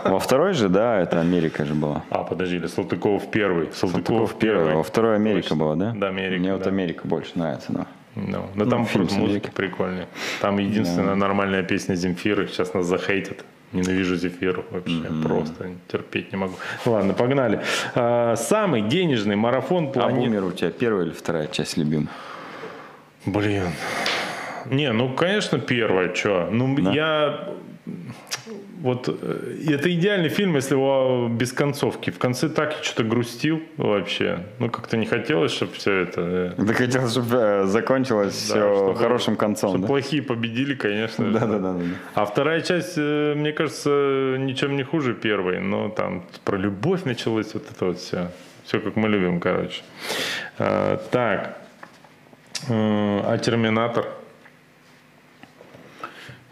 Speaker 2: Во второй же, да, это Америка же была.
Speaker 1: А, подожди, или Салтыков первый. Салтыков,
Speaker 2: Салтыков первый, во второй Америка
Speaker 1: Точно.
Speaker 2: была, да?
Speaker 1: Да, Америка,
Speaker 2: Мне вот
Speaker 1: да.
Speaker 2: Америка больше нравится, да.
Speaker 1: Ну, но там
Speaker 2: фильм
Speaker 1: просто
Speaker 2: с
Speaker 1: музыка прикольная. Там единственная нормальная песня Земфиры. Сейчас нас захейтят. Ненавижу Земфиру вообще. Просто терпеть не могу. Ладно, погнали. А, самый денежный марафон
Speaker 2: А
Speaker 1: планеты.
Speaker 2: Бумер у тебя первая или вторая часть любим?
Speaker 1: Блин. Не, ну, конечно, первое, что. Ну,
Speaker 2: Да?
Speaker 1: я... Вот э, это идеальный фильм, если его без концовки. В конце так что-то грустил вообще. Ну, как-то не хотелось, чтобы все это... э,
Speaker 2: Ты хотел, чтобы закончилось
Speaker 1: да,
Speaker 2: все
Speaker 1: чтобы-
Speaker 2: хорошим концом,
Speaker 1: чтобы
Speaker 2: да?
Speaker 1: плохие победили, конечно.
Speaker 2: Да, да, да, да.
Speaker 1: А вторая часть, э, мне кажется, ничем не хуже первой. Но там про любовь началось вот это вот все. Все как мы любим, короче. А, так. Э, А Терминатор?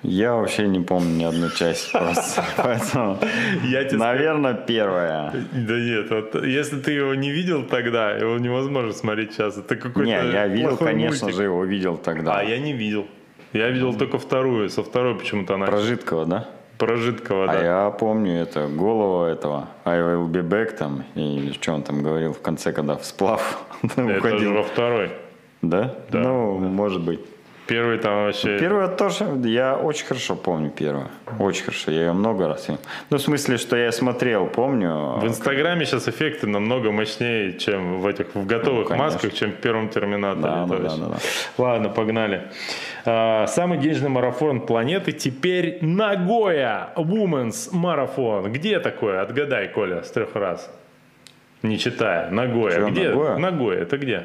Speaker 2: Я вообще не помню ни одну часть просто. Поэтому,
Speaker 1: Я
Speaker 2: наверное, первая.
Speaker 1: Да нет, вот если ты его не видел тогда, его невозможно смотреть сейчас. Это какой-то
Speaker 2: Не, я видел, конечно
Speaker 1: мультик.
Speaker 2: же, его видел тогда.
Speaker 1: А я не видел. Я видел только вторую. Со второй почему-то она
Speaker 2: Про Жидкого, да?
Speaker 1: про жидкого,
Speaker 2: А
Speaker 1: да.
Speaker 2: я помню это, голову этого I will be back там, или что он там говорил в конце, когда в сплав
Speaker 1: Это же
Speaker 2: уходил.
Speaker 1: во второй.
Speaker 2: Да?
Speaker 1: Да,
Speaker 2: Ну, может быть.
Speaker 1: Первый там вообще...
Speaker 2: Первое тоже, я очень хорошо помню первое. Очень хорошо, я ее много раз. Ну, в смысле, что я смотрел, помню.
Speaker 1: В Инстаграме сейчас эффекты намного мощнее, чем в этих в готовых
Speaker 2: Ну, конечно.
Speaker 1: масках, чем в первом Терминаторе.
Speaker 2: Да, да,
Speaker 1: точно.
Speaker 2: да, да, да.
Speaker 1: Ладно, погнали. А, Самый денежный марафон планеты теперь Нагоя Women's марафон. Где такое? Отгадай, Коля, с трех раз. Не читая. Нагоя.
Speaker 2: Чё,
Speaker 1: где?
Speaker 2: Нагоя?
Speaker 1: Нагоя. Это где?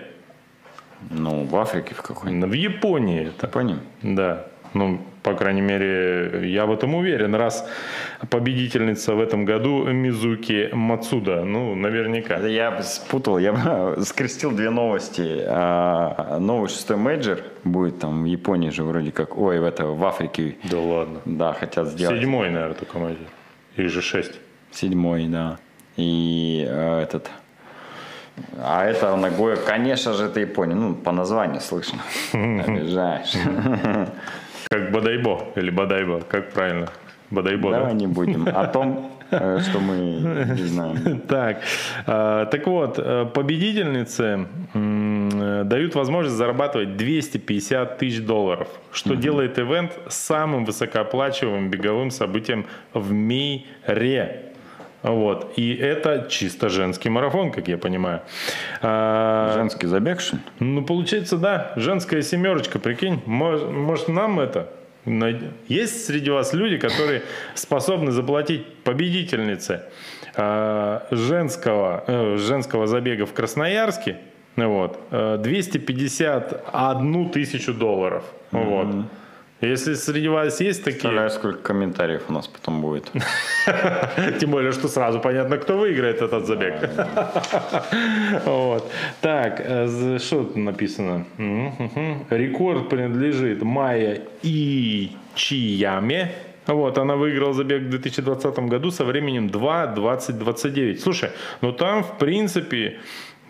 Speaker 2: Ну, в Африке в какой-нибудь.
Speaker 1: В Японии. Это.
Speaker 2: Понял.
Speaker 1: Да. Ну, по крайней мере, я в этом уверен. Раз победительница в этом году Мизуки Мацуда. Ну, наверняка.
Speaker 2: Я спутал, я скрестил две новости. А, Новый шестой мейджор будет там в Японии же вроде как, ой, в это, в Африке,
Speaker 1: Да ладно.
Speaker 2: да, хотят сделать.
Speaker 1: Седьмой, наверное, только мейджор. Или же шесть.
Speaker 2: Седьмой, да. И э, этот... А это Нагоя, конечно же, это Япония. Ну, по названию слышно. Обижаешь.
Speaker 1: Как Бадайбо или Бадайбо, как правильно? Бадайбо,
Speaker 2: Давай
Speaker 1: да?
Speaker 2: не будем о том, э, что мы не знаем.
Speaker 1: Так, э, так вот, э, э, дают возможность зарабатывать 250 тысяч долларов, что делает ивент самым высокооплачиваемым беговым событием в мире. Вот. И это чисто женский марафон, как я понимаю. А,
Speaker 2: Женский забег, что ли?
Speaker 1: Ну, получается, да, женская семерочка, прикинь. Может, может, нам это... Есть среди вас люди, которые способны заплатить победительнице э, женского, э, женского забега в Красноярске вот, э, 251 тысячу долларов. Вот. Если среди вас есть такие,
Speaker 2: Представляю, сколько комментариев у нас потом будет.
Speaker 1: тем более, что сразу понятно, кто выиграет этот забег. Вот. Так, э, что тут написано? Мгм, мгм. Рекорд принадлежит Майя Ичияме. Вот, она выиграла забег в 2020 году со временем 2.2029. Слушай, ну там, в принципе,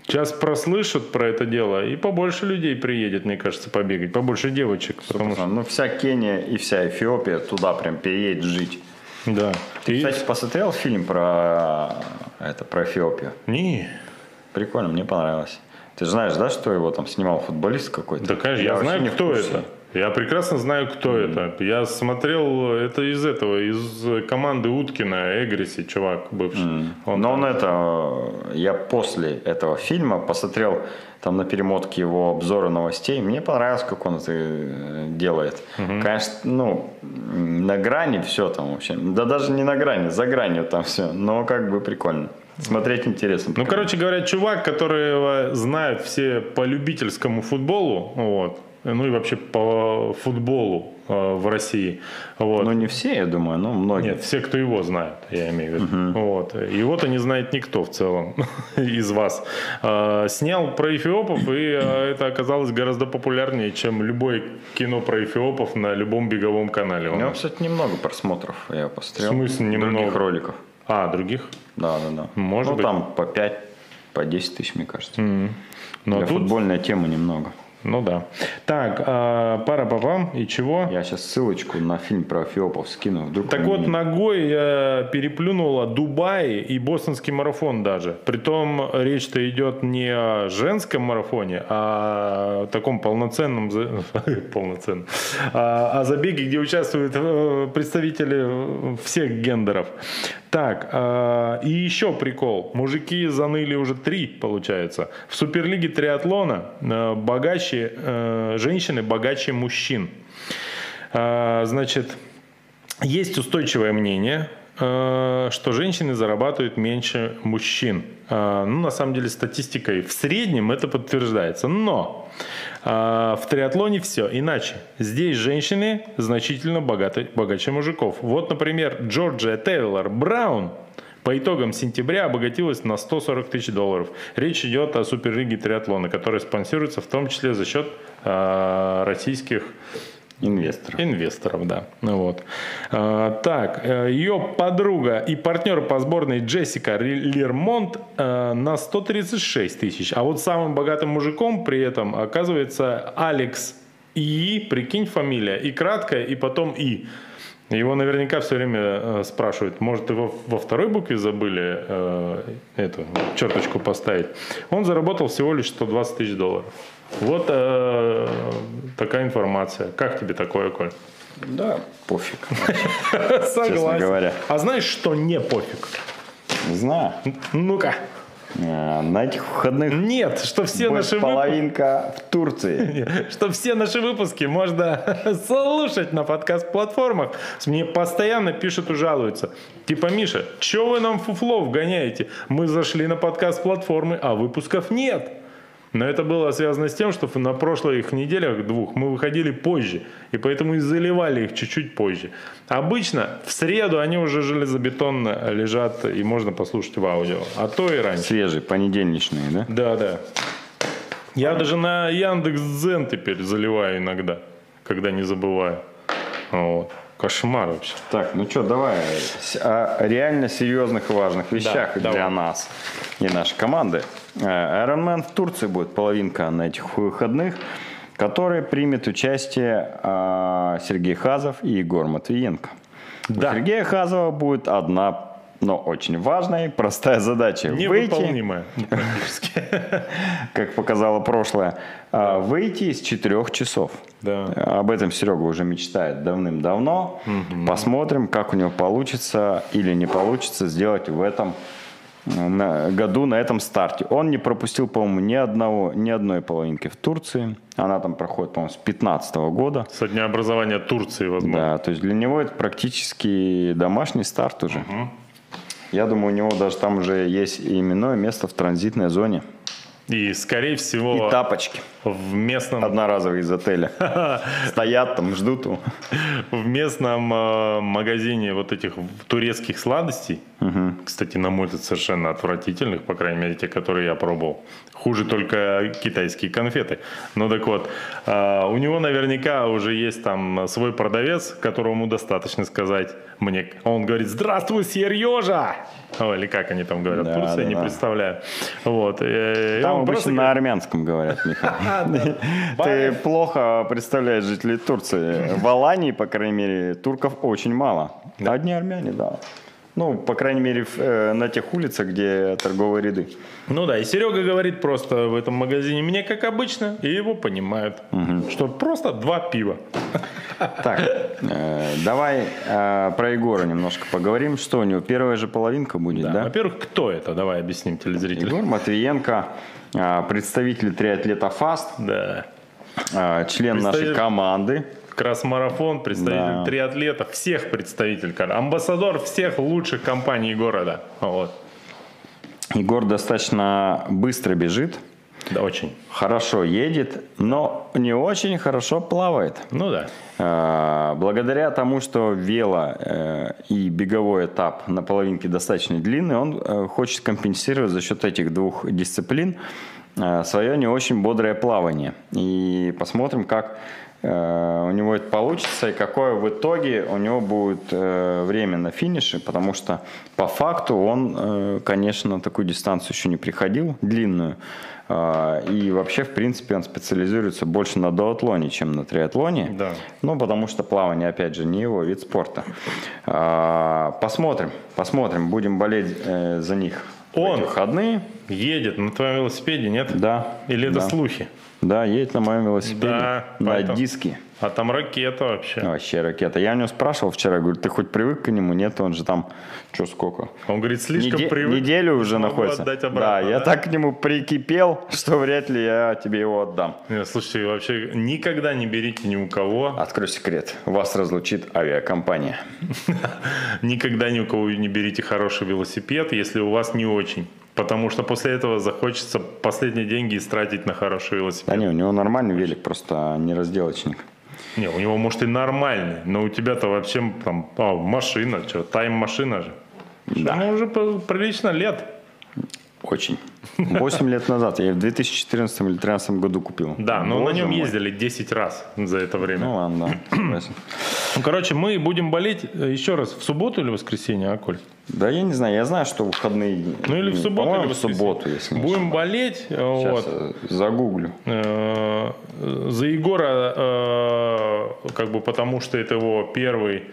Speaker 1: сейчас прослышат про это дело, и побольше людей приедет, мне кажется, побегать, побольше девочек. Потому что,
Speaker 2: Ну, вся Кения и вся Эфиопия туда прям переедет жить.
Speaker 1: да.
Speaker 2: Ты,
Speaker 1: И-
Speaker 2: кстати, посмотрел фильм про это про Эфиопию?
Speaker 1: Не,
Speaker 2: Прикольно, мне понравилось. Ты же знаешь, да, что его там снимал футболист какой-то?
Speaker 1: Да, конечно, я,
Speaker 2: вообще
Speaker 1: знаю, кто это. Я прекрасно знаю, кто это. Я смотрел это из этого, из команды Уткина, Эгриси, чувак бывший. Он
Speaker 2: Но
Speaker 1: там-
Speaker 2: он это, я после этого фильма посмотрел там на перемотке его обзоры новостей. Мне понравилось, как он это э, делает. Конечно, ну, на грани все там вообще. Да даже не на грани, за гранью там все. Но как бы прикольно. Смотреть интересно.
Speaker 1: Ну, короче говоря, чувак, которого знают все по любительскому футболу, вот, ну и вообще по футболу э, в России. Вот.
Speaker 2: Ну, не все, я думаю, но многие.
Speaker 1: Нет, все, кто его знает, я имею в виду. Вот. Его-то не знает никто в целом из вас. А, Снял про эфиопов, и это оказалось гораздо популярнее, чем любое кино про эфиопов на любом беговом канале.
Speaker 2: У него, кстати, немного просмотров, я посмотрел.
Speaker 1: В смысле немного?
Speaker 2: Других роликов.
Speaker 1: А, других?
Speaker 2: Да, да, да.
Speaker 1: Может
Speaker 2: ну,
Speaker 1: быть.
Speaker 2: там по 5, по 10 тысяч, мне кажется.
Speaker 1: Ну, а
Speaker 2: Для
Speaker 1: тут-
Speaker 2: футбольной темы немного.
Speaker 1: Ну да. Так, а, пара папам и чего?
Speaker 2: Я сейчас ссылочку на фильм про Эфиопов скину. Вдруг
Speaker 1: Так вот,
Speaker 2: не-
Speaker 1: ногой э, переплюнула Дубай и бостонский марафон даже. Притом речь-то идет не о женском марафоне, а о таком полноценном, полноценном, а о забеге, где участвуют э, представители всех гендеров. Так, э, и еще прикол. Мужики заныли уже три, получается. В Суперлиге триатлона э, богаче, э, женщины богаче мужчин. Э, значит, есть устойчивое мнение, э, что женщины зарабатывают меньше мужчин. Э, ну, на самом деле, статистикой в среднем это подтверждается. Но а, в триатлоне все иначе. Здесь женщины значительно богаты, богаче мужиков. Вот, например, Джорджия Тейлор Браун по итогам сентября обогатилась на 140 тысяч долларов. Речь идет о Суперлиге триатлона, которая спонсируется в том числе за счет э, российских
Speaker 2: Инвесторов.
Speaker 1: Инвесторов, да. Ну вот. А, так, э, ее подруга и партнер по сборной Джессика Лермонт а, на 136 тысяч. А вот самым богатым мужиком при этом оказывается Алекс И, прикинь фамилия, и краткая, и потом И. Его наверняка все время э, спрашивают, может, его во второй букве забыли э, эту черточку поставить. Он заработал всего лишь 120 тысяч долларов. Вот э, такая информация. Как тебе такое, Коль?
Speaker 2: Да, пофиг.
Speaker 1: Согласен.
Speaker 2: говоря.
Speaker 1: А знаешь, что не пофиг?
Speaker 2: Знаю.
Speaker 1: Ну-ка.
Speaker 2: А, На этих выходных
Speaker 1: Нет, что все наши
Speaker 2: половинка в Турции.
Speaker 1: Что все наши выпуски можно слушать на подкаст-платформах. Мне постоянно пишут и жалуются. Типа, Миша, что вы нам фуфлов гоняете? Мы зашли на подкаст-платформы, а выпусков нет. Но это было связано с тем, что на прошлых неделях двух мы выходили позже, и поэтому и заливали их чуть-чуть позже. Обычно в среду они уже железобетонно лежат, и можно послушать в аудио, а то и раньше.
Speaker 2: Свежие, понедельничные, да?
Speaker 1: Да, да. Я даже на Яндекс Дзен теперь заливаю иногда, когда не забываю. Вот. Кошмар вообще.
Speaker 2: Так, ну что, давай о реально серьезных и важных вещах
Speaker 1: давай.
Speaker 2: для нас и нашей команды. Э, Ironman в Турции будет половинка на этих выходных, в которой примет участие а, Сергей Хазов и Егор Матвиенко.
Speaker 1: Да.
Speaker 2: У Сергея Хазова будет одна, но очень важная и простая задача. Выйти,
Speaker 1: Невыполнимое практически.
Speaker 2: как показало прошлое, а, выйти из четырех часов.
Speaker 1: Да.
Speaker 2: Об этом Серега уже мечтает давным-давно. Посмотрим, как у него получится или не получится сделать в этом на- году на этом старте. Он не пропустил, по-моему, ни одного, ни одной половинки в Турции. Она там проходит, по-моему, с 2015 года.
Speaker 1: Со дня образования Турции, возможно.
Speaker 2: Да, то есть для него это практически домашний старт уже. Я думаю, у него даже там уже есть именное место в транзитной зоне.
Speaker 1: И, скорее всего,
Speaker 2: И тапочки
Speaker 1: в местном,
Speaker 2: одноразовые из отеля. Стоят там, ждут его.
Speaker 1: в местном э, магазине вот этих турецких сладостей, кстати, на мой взгляд, совершенно отвратительных, по крайней мере, те, которые я пробовал. Хуже только китайские конфеты. Ну так вот, э, у него наверняка уже есть там свой продавец, которому достаточно сказать мне. Он говорит, здравствуй, Сережа! О, или как они там говорят,
Speaker 2: Да,
Speaker 1: в Турции,
Speaker 2: да,
Speaker 1: не
Speaker 2: да.
Speaker 1: представляю. Вот. э, и
Speaker 2: Там обычно
Speaker 1: просто
Speaker 2: на армянском говорят, Михаил. Ты плохо представляешь жителей Турции. В Алании, по крайней мере, турков очень мало. Одни армяне, да. Ну, по крайней мере, э, на тех улицах, где торговые ряды.
Speaker 1: Ну да, и Серега говорит просто в этом магазине мне как обычно, и его понимают, что просто два пива.
Speaker 2: Так, э, давай э, про Егора немножко поговорим. Что у него, первая же половинка будет,
Speaker 1: Да.
Speaker 2: да?
Speaker 1: Во-первых, кто это? Давай объясним телезрителям.
Speaker 2: Егор Матвиенко, э, представитель триатлета ФАСТ,
Speaker 1: Да.
Speaker 2: э, член нашей команды.
Speaker 1: Красмарафон, представитель
Speaker 2: Да.
Speaker 1: триатлетов, всех представитель, амбассадор всех лучших компаний города. Вот.
Speaker 2: Егор достаточно быстро бежит,
Speaker 1: Да, очень.
Speaker 2: хорошо едет, но не очень хорошо плавает.
Speaker 1: Ну да.
Speaker 2: Э, Благодаря тому, что вело э, и беговой этап на половинке достаточно длинный, он э, хочет компенсировать за счет этих двух дисциплин э, свое не очень бодрое плавание. И посмотрим, как у него это получится и какое в итоге у него будет э, время на финише, потому что по факту он, э, конечно, на такую дистанцию еще не приходил, длинную. Э, И вообще, в принципе, он специализируется больше на дуатлоне, чем на триатлоне.
Speaker 1: Да.
Speaker 2: Ну, потому что плавание, опять же, не его вид спорта. Посмотрим, посмотрим. Будем болеть э, за них
Speaker 1: Он.
Speaker 2: выходные.
Speaker 1: Едет на твоем велосипеде, нет?
Speaker 2: Да.
Speaker 1: Или это
Speaker 2: да.
Speaker 1: слухи?
Speaker 2: Да, едет на моем велосипеде.
Speaker 1: Да,
Speaker 2: на
Speaker 1: поэтому-
Speaker 2: диске.
Speaker 1: А там ракета вообще.
Speaker 2: Вообще ракета. Я у него спрашивал вчера, говорю, ты хоть привык к нему? Нет, он же там, что сколько?
Speaker 1: Он говорит, слишком
Speaker 2: Неде-
Speaker 1: привык.
Speaker 2: неделю уже находится.
Speaker 1: отдать
Speaker 2: да,
Speaker 1: обратно,
Speaker 2: я
Speaker 1: да?
Speaker 2: так к нему прикипел, что вряд ли я тебе его отдам.
Speaker 1: Не, Слушайте, вообще никогда не берите ни у кого,
Speaker 2: Открою секрет. Вас разлучит авиакомпания.
Speaker 1: никогда ни у кого не берите хороший велосипед, если у вас не очень. Потому что после этого захочется последние деньги истратить на хороший велосипед.
Speaker 2: Да не, у него нормальный велик, просто не разделочник.
Speaker 1: Не, у него может и нормальный, но у тебя-то вообще там а, машина, что, тайм-машина же.
Speaker 2: Да.
Speaker 1: Ему уже по- прилично лет.
Speaker 2: Очень. 8 лет назад. Я в 2014 или 2013 году купил.
Speaker 1: Да, но на
Speaker 2: Боже
Speaker 1: нем
Speaker 2: мой.
Speaker 1: ездили 10 раз за это время.
Speaker 2: Ну ладно, да. согласен.
Speaker 1: Ну, короче, мы будем болеть э, еще раз в субботу или воскресенье, а, Коль?
Speaker 2: Да я не знаю, я знаю, что выходные дни.
Speaker 1: Ну или в субботу, или
Speaker 2: в субботу, если
Speaker 1: Будем болеть. э,
Speaker 2: ошибаюсь.
Speaker 1: Вот.
Speaker 2: Сейчас э, загуглю.
Speaker 1: Э, За Егора, э, как бы потому что это его первый,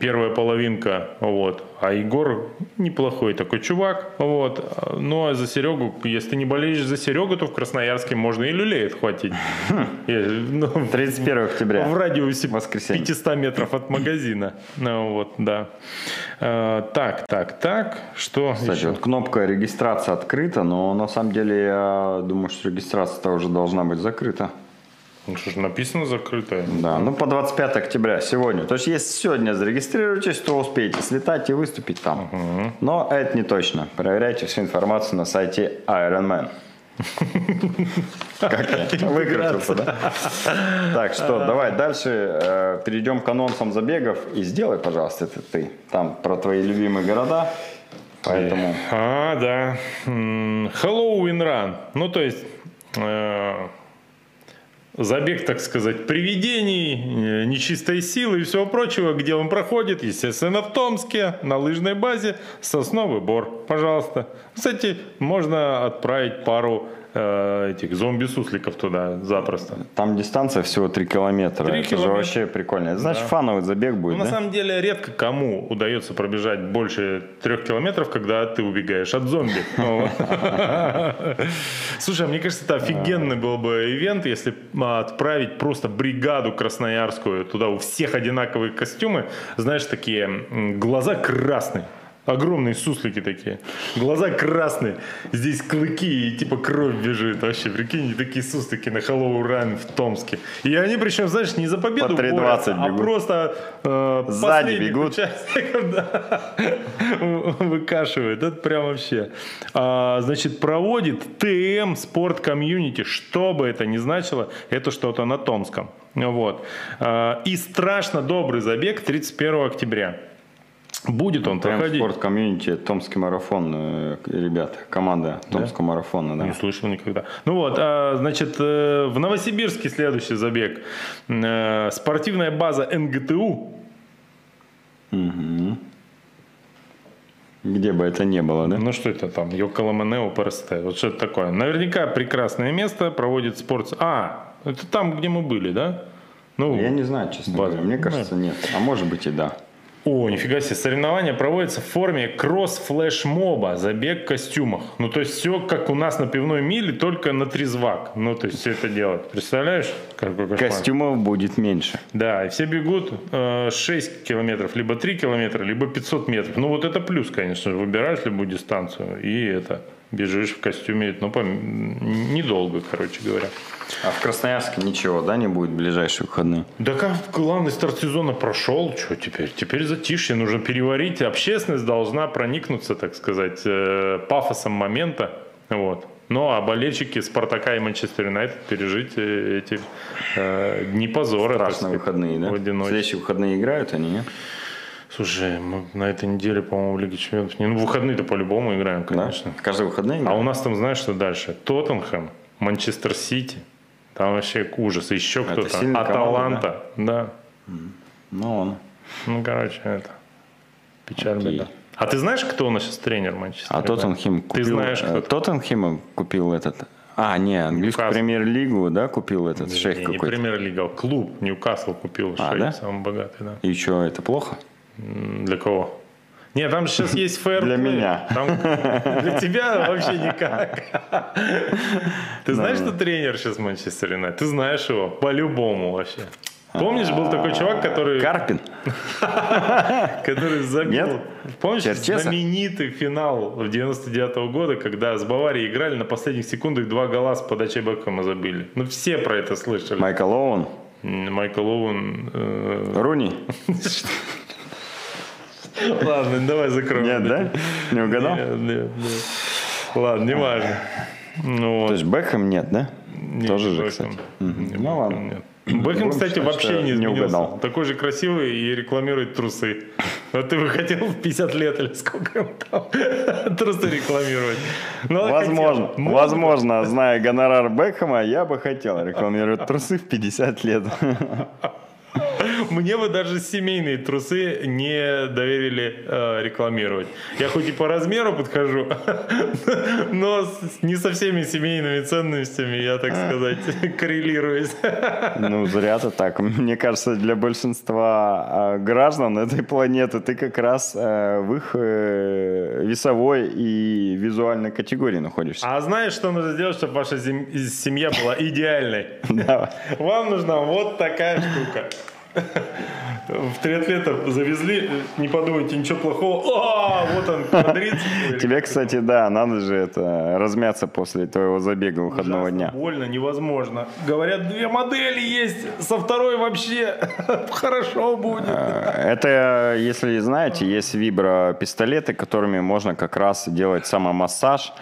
Speaker 1: первая половинка, вот. А Егор неплохой такой чувак, вот. Ну а за Серегу, если ты не болеешь за Серегу, то в Красноярске можно и люлей отхватить. И, ну,
Speaker 2: 31 октября.
Speaker 1: в радиусе
Speaker 2: Воскресенье.
Speaker 1: 500 метров от магазина. Ну, вот, да. Э, Так, так, так. Что
Speaker 2: Кстати, вот кнопка регистрация открыта, но на самом деле я думаю, что регистрация-то уже должна быть закрыта.
Speaker 1: Ну, что ж, написано закрытое.
Speaker 2: Да, ну по 25 октября сегодня. То есть если сегодня зарегистрируетесь, то успеете слетать и выступить там. Но это не точно. Проверяйте всю информацию на сайте Ironman. Как я выкрутился, да? Так, что, давай дальше э, перейдем к анонсам забегов. И сделай, пожалуйста, это ты. Там про твои любимые города. Поэтому
Speaker 1: А, да. Halloween Run. Ну, то есть э, забег, так сказать, привидений, э, нечистой силы и всего прочего, где он проходит, естественно, в Томске, на лыжной базе Сосновый Бор. Пожалуйста. Кстати, можно отправить пару э, этих зомби-сусликов туда запросто.
Speaker 2: там дистанция всего 3 километра.
Speaker 1: Три
Speaker 2: это же
Speaker 1: километра.
Speaker 2: вообще прикольно. Это значит
Speaker 1: Да.
Speaker 2: фановый забег будет,
Speaker 1: Ну, на
Speaker 2: да?
Speaker 1: самом деле, редко кому удается пробежать больше трех километров, когда ты убегаешь от зомби. Ну. Слушай, а мне кажется, это офигенный был бы ивент, если отправить просто бригаду красноярскую. Туда у всех одинаковые костюмы. Знаешь, такие глаза красные. Огромные суслики такие. Глаза красные. Здесь клыки и типа кровь бежит. Вообще, прикинь, такие суслики на Хэллоу Ран в Томске. И они причем, знаешь, не за победу
Speaker 2: По 3:20
Speaker 1: борются, а
Speaker 2: бегут.
Speaker 1: просто э,
Speaker 2: Сзади бегут.
Speaker 1: участников, да, выкашивают. Это прям вообще. А, значит, проводит TM Sport Community. Что бы это ни значило, это что-то на Томском. Вот. А, и страшно добрый забег 31 октября. Будет он
Speaker 2: Прям
Speaker 1: проходить.
Speaker 2: Sport Community, Томский марафон, э, ребята, команда Томского марафона, да.
Speaker 1: Не слышал никогда. Ну вот, а, значит, э, в Новосибирске следующий забег. Э, Спортивная база НГТУ.
Speaker 2: Где бы это ни было, да?
Speaker 1: Ну что это там? Йоколаманео ПРСТ. Вот что это такое? Наверняка прекрасное место проводит спорт. А, это там, где мы были, да? Ну,
Speaker 2: Я не знаю, честно
Speaker 1: База.
Speaker 2: говоря. Мне кажется, нет. А может быть и да.
Speaker 1: О, нифига себе, соревнования проводятся в форме кросс-флеш-моба, забег в костюмах. Ну, то есть все как у нас на пивной миле, только на трезвак. Ну, то есть все это делать. Представляешь? Какой кошмар.
Speaker 2: Костюмов будет меньше.
Speaker 1: Да, и все бегут э, 6 километров, либо 3 километра, либо 500 метров. Ну, вот это плюс, конечно же. Выбираешь любую дистанцию и это, бежишь в костюме, ну, недолго, короче говоря.
Speaker 2: А в Красноярске ничего, да, не будет в ближайшие выходные?
Speaker 1: Да как главный старт сезона прошел, что теперь? Теперь затишье, нужно переварить. Общественность должна проникнуться, так сказать, э, пафосом момента. Вот. Ну, а болельщики Спартака и Манчестер Юнайтед пережить э, эти э, дни позора.
Speaker 2: Страшные выходные, да?
Speaker 1: в одиночестве.
Speaker 2: Следующие выходные играют они, нет?
Speaker 1: Слушай, мы на этой неделе, по-моему, в Лиге Чемпионов... Не, ну, выходные-то по-любому играем,
Speaker 2: Да?
Speaker 1: конечно.
Speaker 2: Каждые выходные
Speaker 1: А
Speaker 2: играют?
Speaker 1: у нас там, знаешь, что дальше? Тоттенхэм, Манчестер Сити. Там вообще ужас. Еще кто-то.
Speaker 2: сильная команда,
Speaker 1: Аталанта. Да.
Speaker 2: Ну, он.
Speaker 1: Ну, короче, это печаль,
Speaker 2: Окей.
Speaker 1: беда. А ты знаешь, кто у нас сейчас тренер Манчестера?
Speaker 2: А Тоттенхем купил...
Speaker 1: Ты знаешь,
Speaker 2: э,
Speaker 1: кто?
Speaker 2: Тоттенхема купил этот... А, не, английскую премьер-лигу, да, купил этот шейх
Speaker 1: Не, не
Speaker 2: какой-то.
Speaker 1: премьер-лига, а клуб Ньюкасл купил.
Speaker 2: А,
Speaker 1: шейх,
Speaker 2: да?
Speaker 1: самый богатый, да.
Speaker 2: И что, это плохо?
Speaker 1: Для кого? Нет, там сейчас есть фэр
Speaker 2: Для меня.
Speaker 1: Там для тебя вообще никак. Ты знаешь, что тренер сейчас Манчестер Юнайтед? Ты знаешь его по-любому вообще. Помнишь, был такой чувак, который,
Speaker 2: Карпин.
Speaker 1: который забил. Помнишь знаменитый финал в 99 года, когда с Баварией играли, на последних секундах два гола с подачей Бекхэма забили. Ну, все про это слышали.
Speaker 2: Майкл Оуэн.
Speaker 1: Майкл Оуэн... э,
Speaker 2: Руни.
Speaker 1: Ладно, давай закроем.
Speaker 2: Нет, да? Не угадал?
Speaker 1: Нет, нет, нет. Ладно, не важно. Ну, вот.
Speaker 2: То есть Бэхэм нет, да?
Speaker 1: Не,
Speaker 2: Тоже
Speaker 1: не
Speaker 2: же,
Speaker 1: Бекхэм.
Speaker 2: кстати.
Speaker 1: Не,
Speaker 2: Ну
Speaker 1: Бекхэм
Speaker 2: ладно.
Speaker 1: нет. Бекхэм, кстати,
Speaker 2: считать,
Speaker 1: вообще не
Speaker 2: не
Speaker 1: изменился.
Speaker 2: угадал.
Speaker 1: Такой же красивый и рекламирует трусы. Вот ты бы хотел в 50 лет или сколько ему там трусы рекламировать. Ну, ладно,
Speaker 2: Возможно,
Speaker 1: хотел. Бы.
Speaker 2: возможно, зная гонорар Бекхэма, я бы хотел рекламировать трусы в 50 лет.
Speaker 1: Мне бы даже семейные трусы не доверили э, рекламировать. Я хоть и по размеру подхожу, но с- не со всеми семейными ценностями я, так сказать, коррелируюсь.
Speaker 2: Ну, зря ты так. Мне кажется, для большинства э, граждан этой планеты ты как раз э, в их э, весовой и визуальной категории находишься.
Speaker 1: А знаешь, что нужно сделать, чтобы ваша семья была идеальной? Вам нужна вот такая штука. В триатлетов завезли, не подумайте ничего плохого. О, вот он, квадриц.
Speaker 2: Тебе, кстати, да, надо же это размяться после твоего забега выходного дня.
Speaker 1: Больно, невозможно. Говорят, две модели есть, со второй вообще хорошо будет.
Speaker 2: Э, Это, если знаете, есть вибро-пистолеты, которыми можно как раз делать самомассаж.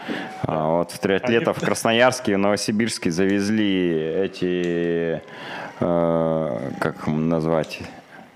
Speaker 2: А, Вот в триатлетов в Красноярске и Новосибирске завезли эти, как их назвать,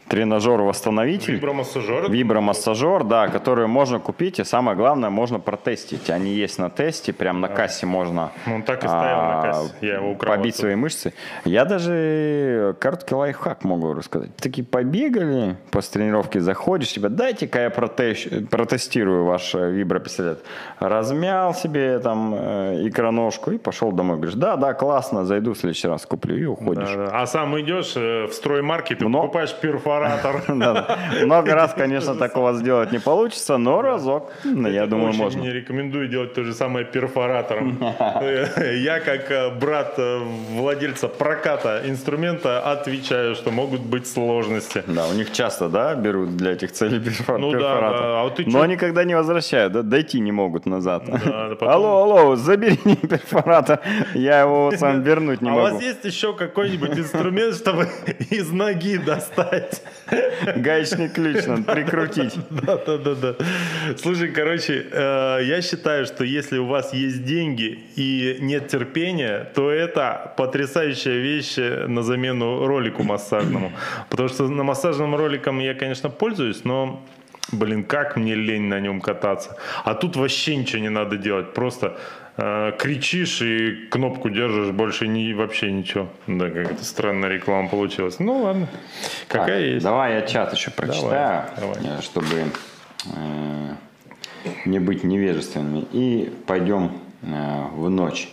Speaker 2: тренажер-восстановитель.
Speaker 1: Вибромассажер.
Speaker 2: Вибромассажер, да, который можно купить, и самое главное, можно протестить. Они есть на тесте, прям на кассе можно
Speaker 1: Он так и стоял на
Speaker 2: а,
Speaker 1: кассе. Я его украл
Speaker 2: побить
Speaker 1: оттуда.
Speaker 2: свои мышцы. Я даже короткий лайфхак могу рассказать. Такие побегали, после тренировки заходишь, типа, дайте-ка я протещ- протестирую ваш э, вибропистолет. Размял себе там э, икроножку и пошел домой. Говоришь, да, да, классно, зайду в следующий раз куплю и уходишь.
Speaker 1: Да, да. А сам идешь э, в строймаркет и
Speaker 2: Но-
Speaker 1: покупаешь перфоратор.
Speaker 2: Да-да. Много раз, конечно, такого сделать не получится, но разок, ну, я думаю, можно.
Speaker 1: не рекомендую делать то же самое перфоратором. Я, как э, брат э, владельца проката инструмента, отвечаю, что могут быть сложности.
Speaker 2: Да, у них часто, да, берут для этих целей
Speaker 1: Ну да,
Speaker 2: перфоратор.
Speaker 1: да. А вот ты
Speaker 2: Но
Speaker 1: чё-
Speaker 2: никогда не возвращают, да, дойти не могут назад. Алло, алло, забери мне перфоратор, я его сам вернуть не
Speaker 1: А у
Speaker 2: могу.
Speaker 1: вас есть еще какой-нибудь инструмент, чтобы из ноги достать?
Speaker 2: Гаечный ключ надо прикрутить.
Speaker 1: Да, да, да, да. Слушай, короче, э, я считаю, что если у вас есть деньги и нет терпения, то это потрясающая вещь э, на замену ролику массажному. Потому что на массажном роликом я, конечно, пользуюсь, но Блин, как мне лень на нем кататься. А тут вообще ничего не надо делать. Просто э, кричишь и кнопку держишь, больше не, вообще ничего. Да, какая-то странная реклама получилась. Ну ладно, какая
Speaker 2: Так,
Speaker 1: есть.
Speaker 2: Давай я чат еще прочитаю,
Speaker 1: давай.
Speaker 2: э, чтобы э, не быть невежественными. И пойдем э, в ночь.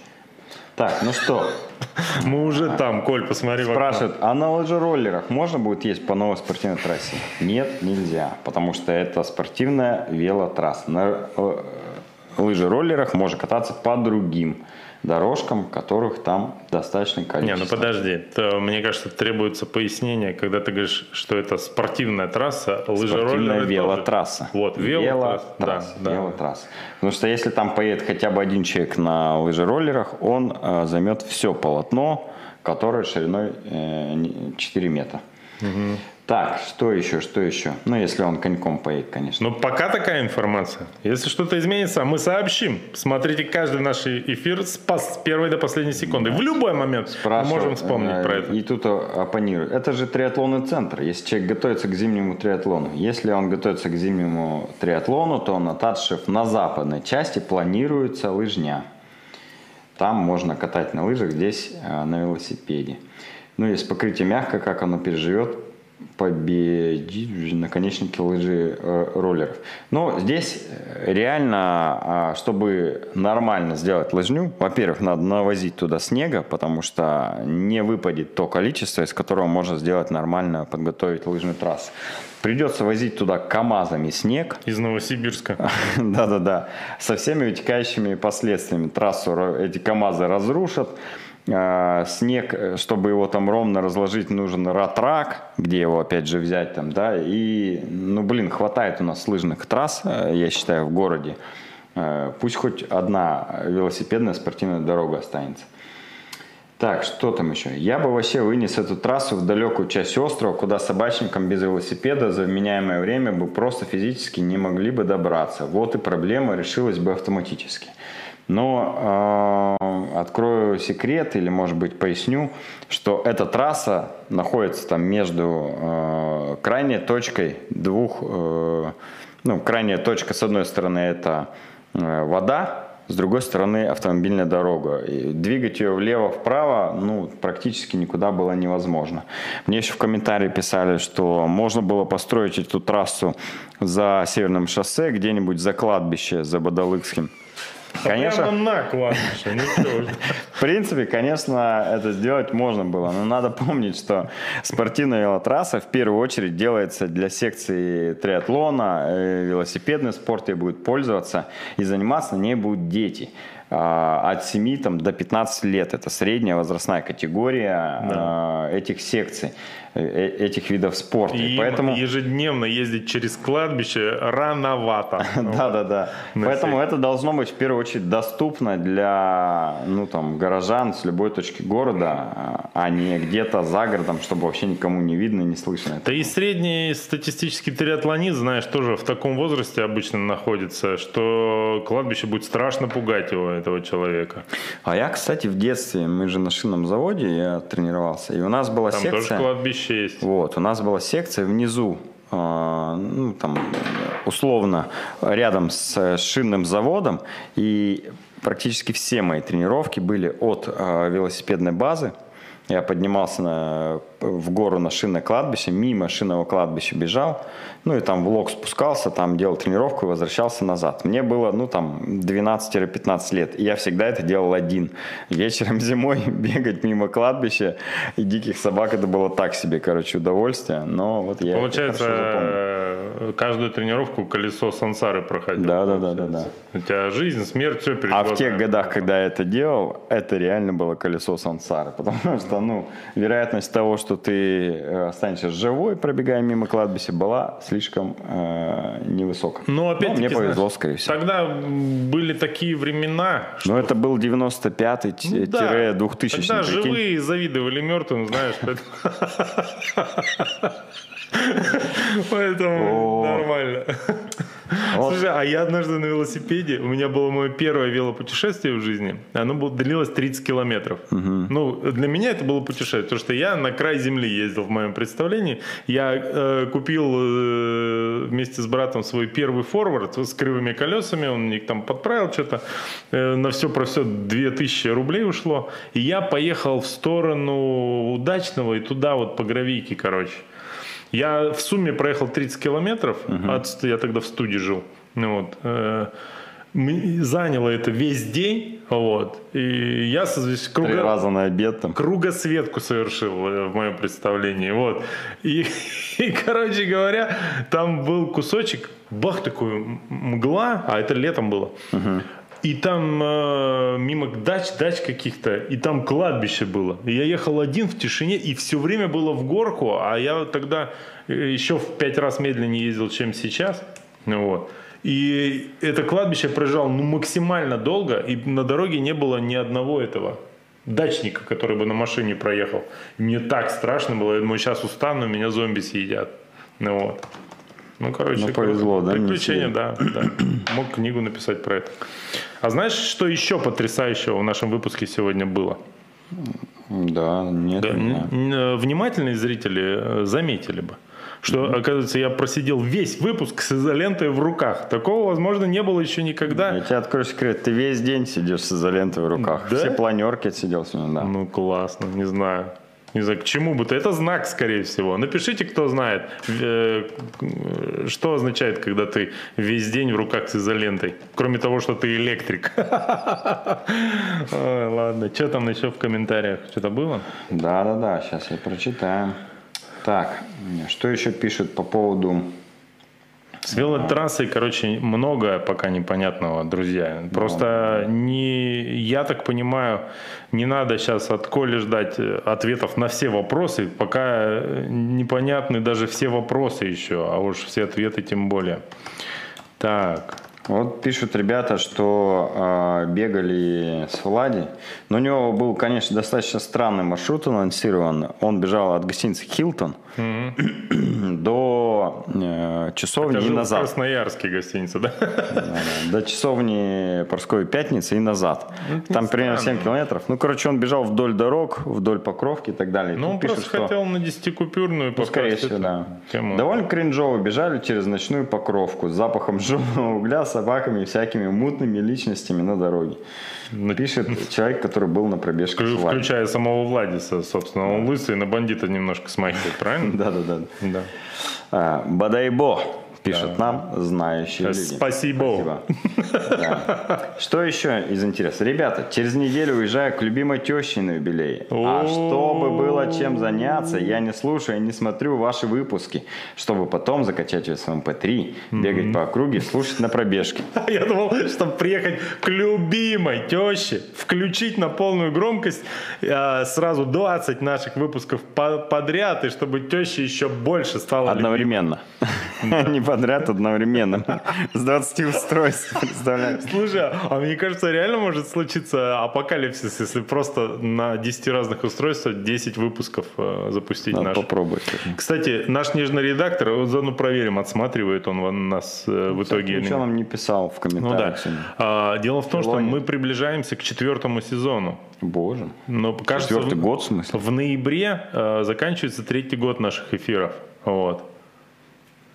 Speaker 2: Так, ну что,
Speaker 1: Мы уже там, Коль, посмотри.
Speaker 2: Спрашивают, а на лыжероллерах можно будет есть по новой спортивной трассе? Нет, нельзя, потому что это спортивная велотрасса. На э, лыжероллерах можно кататься по другим дорожкам, которых там достаточно
Speaker 1: Не,
Speaker 2: количество.
Speaker 1: ну подожди, то, мне кажется, требуется пояснение, когда ты говоришь, что это спортивная трасса, лыжероллеры
Speaker 2: Спортивная
Speaker 1: тоже.
Speaker 2: велотрасса.
Speaker 1: Вот, велотрасса.
Speaker 2: Велотрасса,
Speaker 1: Да, да.
Speaker 2: велотрасса. Потому что если там поедет хотя бы один человек на лыжероллерах, он э, займет все полотно, которое шириной э, не- 4 метра. Так, что еще, что еще? Ну, если он коньком поедет, конечно.
Speaker 1: Ну, пока такая информация. Если что-то изменится, мы сообщим. Смотрите каждый наш эфир с, с первой до последней секунды. В любой момент мы можем вспомнить
Speaker 2: э,
Speaker 1: про это.
Speaker 2: И тут оппонируют. Это же триатлонный центр. Если человек готовится к зимнему триатлону. Если он готовится к зимнему триатлону, то на Татшев на западной части планируется лыжня. Там можно катать на лыжах, здесь э, на велосипеде. Ну, если покрытие мягкое, как оно переживет, победить наконечники лыжи э, роллеров. Но здесь реально, а, чтобы нормально сделать лыжню, во-первых, надо навозить туда снега, потому что не выпадет то количество, из которого можно сделать нормально, подготовить лыжную трассу. Придется возить туда КАМАЗами снег.
Speaker 1: Из Новосибирска.
Speaker 2: Да-да-да. Со всеми вытекающими последствиями. Трассу эти КАМАЗы разрушат. А, снег, э, чтобы его там ровно разложить, нужен ратрак, где его опять же взять там, да, и, ну, блин, хватает у нас лыжных трасс, э, я считаю, в городе. Э, пусть хоть одна велосипедная спортивная дорога останется. Так, что там еще? Я бы вообще вынес эту трассу в далекую часть острова, куда собачникам без велосипеда за вменяемое время бы просто физически не могли бы добраться. Вот и проблема решилась бы автоматически. Но э, открою секрет или, может быть, поясню, что эта трасса находится там между э, крайней точкой двух, э, ну, крайняя точка с одной стороны это э, вода, с другой стороны автомобильная дорога. И двигать ее влево-вправо ну, практически никуда было невозможно. Мне еще в комментарии писали, что можно было построить эту трассу за Северным шоссе, где-нибудь за кладбище, за Бадалыкским.
Speaker 1: Конечно. Прямо на кладбище. Ну
Speaker 2: В принципе, конечно, это сделать можно было. Но надо помнить, что спортивная велотрасса в первую очередь делается для секции триатлона, э, велосипедный спорт и будет пользоваться, и заниматься на ней будут дети а, от 7 там, до 15 лет. Это средняя возрастная категория да. А, этих секций. Э, этих видов спорта.
Speaker 1: И поэтому ежедневно ездить через кладбище рановато.
Speaker 2: Да, да, да. Поэтому это должно быть в первую очередь доступно для ну там горожан с любой точки города, а не где-то за городом, чтобы вообще никому не видно, не слышно.
Speaker 1: Да и средний статистический триатлонист, знаешь, тоже в таком возрасте обычно находится, что кладбище будет страшно пугать его, этого человека.
Speaker 2: А я, кстати, в детстве, мы же на шинном заводе, я тренировался, и у нас была
Speaker 1: Там
Speaker 2: секция...
Speaker 1: тоже кладбище вещи есть.
Speaker 2: Вот, у нас была секция внизу, а, ну, там, условно, рядом с шинным заводом, и практически все мои тренировки были от а, велосипедной базы, я поднимался на, в гору на шинное кладбище, мимо шинного кладбища бежал, ну и там в лог спускался, там делал тренировку и возвращался назад. Мне было, ну там, 12-15 лет, и я всегда это делал один. Вечером зимой бегать мимо кладбища и диких собак, это было так себе, короче, удовольствие, но вот я
Speaker 1: Получается, каждую тренировку колесо сансары проходил.
Speaker 2: Да, да, да, да, да.
Speaker 1: У тебя жизнь, смерть, все перед
Speaker 2: А в тех годах, когда я это делал, это реально было колесо сансары, потому что, ну, вероятность того, что ты э, останешься живой, пробегая мимо кладбища, была слишком э, невысоко.
Speaker 1: Но, опять
Speaker 2: мне повезло, знаешь, скорее всего.
Speaker 1: Тогда были такие времена.
Speaker 2: Что... Но это был 95-2000. Ну, да. Тогда
Speaker 1: живые завидовали мертвым, знаешь. Поэтому нормально. Слушай, а я однажды на велосипеде, у меня было мое первое велопутешествие в жизни, оно было, длилось 30 километров. Ну, для меня это было путешествие, потому что я на край земли ездил в моем представлении. Я э, купил э, вместе с братом свой первый форвард с кривыми колесами, он мне там подправил что-то, э, на все про все 2000 рублей ушло. И я поехал в сторону Удачного и туда вот по гравийке, короче. Я в сумме проехал 30 километров, угу. от, я тогда в студии жил. Ну вот. Э, заняло это весь день, вот, и я здесь
Speaker 2: круга... Три раза на обед там.
Speaker 1: Кругосветку совершил э, в моем представлении, вот. И, и, короче говоря, там был кусочек, бах, такой мгла, а это летом было. Угу. И там э, мимо дач, дач каких-то, и там кладбище было. И я ехал один в тишине, и все время было в горку, а я тогда э, еще в пять раз медленнее ездил, чем сейчас. Вот. И это кладбище проезжал ну, максимально долго, и на дороге не было ни одного этого дачника, который бы на машине проехал. Мне так страшно было, я думаю, сейчас устану, меня зомби съедят. Ну вот. Ну, короче,
Speaker 2: ну, повезло, да?
Speaker 1: Приключения, да, да. Мог книгу написать про это. А знаешь, что еще потрясающего в нашем выпуске сегодня было?
Speaker 2: Да, нет. Да,
Speaker 1: э, внимательные зрители э, заметили бы, что, mm-hmm. оказывается, я просидел весь выпуск с изолентой в руках. Такого, возможно, не было еще никогда.
Speaker 2: Я тебе открою секрет, ты весь день сидишь с изолентой в руках. Да? Все планерки отсидел сегодня, да.
Speaker 1: Ну, классно, не знаю. Не знаю, к чему бы то. Это знак, скорее всего. Напишите, кто знает, э, что означает, когда ты весь день в руках с изолентой. Кроме того, что ты электрик. Ладно, что там еще в комментариях? Что-то было?
Speaker 2: Да-да-да, сейчас я прочитаю. Так, что еще пишут по поводу
Speaker 1: с велотрассой, короче, много пока непонятного, друзья. Просто не, я так понимаю, не надо сейчас от Коли ждать э, ответов на все вопросы, пока э, непонятны даже все вопросы еще, а уж все ответы тем более. Так.
Speaker 2: Вот пишут ребята, что э, бегали с Влади. Но у него был, конечно, достаточно странный маршрут анонсирован. Он бежал от гостиницы Хилтон mm-hmm. до э, часовни
Speaker 1: Это
Speaker 2: и назад.
Speaker 1: в Красноярске гостиница, да?
Speaker 2: До часовни Порской Пятницы и назад. Ну, Там примерно 7 километров. Ну, короче, он бежал вдоль дорог, вдоль Покровки и так далее.
Speaker 1: Ну, он пишут, просто что... хотел на 10-купюрную
Speaker 2: ну, скорее всего, да. Тему. Довольно кринжово бежали через ночную Покровку с запахом жженого угля, собаками и всякими мутными личностями на дороге. Пишет человек, который был на пробежке
Speaker 1: с Включая самого Владиса, собственно. Он лысый, на бандита немножко смахивает, правильно?
Speaker 2: Да-да-да. Да. А, Бадайбо пишет да. нам знающие люди.
Speaker 1: Спасибо.
Speaker 2: Спасибо. Да. Что еще из интереса? Ребята, через неделю уезжаю к любимой теще на юбилей. А чтобы было чем заняться, я не слушаю, не смотрю ваши выпуски, чтобы потом закачать в MP3, бегать по округе, слушать на пробежке.
Speaker 1: Я думал, чтобы приехать к любимой теще, включить на полную громкость а, сразу 20 наших выпусков подряд, и чтобы теща еще больше стала
Speaker 2: Одновременно. Не подряд одновременно. С 20 устройств, представляешь?
Speaker 1: Слушай, а мне кажется, реально может случиться апокалипсис, если просто на 10 разных устройствах 10 выпусков э, запустить
Speaker 2: Надо наш. попробовать.
Speaker 1: Кстати, наш нежный редактор, вот заодно проверим, отсматривает он нас э, в итоге.
Speaker 2: Ничего нам не писал в комментариях.
Speaker 1: Ну, да. а, дело в том, что мы приближаемся к четвертому сезону.
Speaker 2: Боже.
Speaker 1: Но кажется,
Speaker 2: Четвертый год, в смысле?
Speaker 1: В ноябре э, заканчивается третий год наших эфиров. Вот.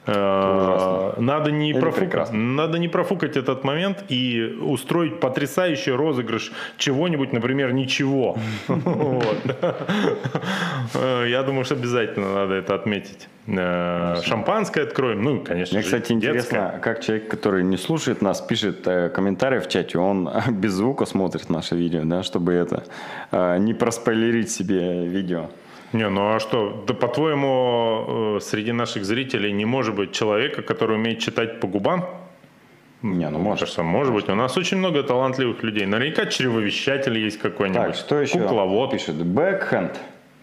Speaker 1: Э, надо не, профукать, надо не профукать этот момент и устроить потрясающий розыгрыш чего-нибудь, например, ничего. Э, я думаю, что обязательно надо это отметить. Э, шампанское откроем, ну, конечно
Speaker 2: Мне, кстати, интересно, как человек, который не слушает нас, пишет комментарии в чате, он без звука смотрит наше видео, да, чтобы это не проспойлерить себе видео.
Speaker 1: Не, ну а что, да по-твоему, э, среди наших зрителей не может быть человека, который умеет читать по губам?
Speaker 2: Не, ну может.
Speaker 1: Кажется, может быть. У нас очень много талантливых людей. Наверняка чревовещатель есть какой-нибудь. Так,
Speaker 2: что еще?
Speaker 1: Кукловод.
Speaker 2: Пишет Бэкхенд.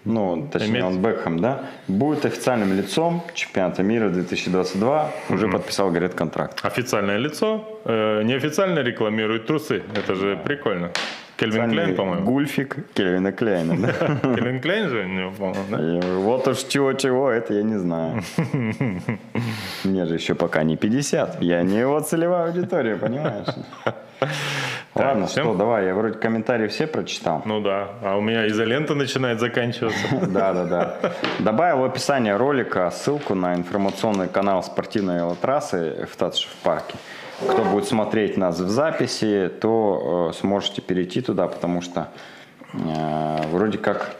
Speaker 2: Ну, точнее, Иметь. он Бэкхэм, да? Будет официальным лицом чемпионата мира 2022. Уже mm-hmm. подписал, говорит, контракт.
Speaker 1: Официальное лицо. Э, неофициально рекламирует трусы. Это же прикольно. Кельвин Клейн, по-моему.
Speaker 2: Гульфик Кельвина Клейна, да?
Speaker 1: Кельвин Клейн же у него, по-моему,
Speaker 2: да? Вот уж чего-чего, это я не знаю. Мне же еще пока не 50. Я не его целевая аудитория, понимаешь? Ладно, всем? что, давай, я вроде комментарии все прочитал.
Speaker 1: Ну да, а у меня изолента начинает заканчиваться.
Speaker 2: Да, да, да. Добавил в описание ролика ссылку на информационный канал спортивной велотрассы в Татшев парке кто будет смотреть нас в записи, то э, сможете перейти туда, потому что э, вроде как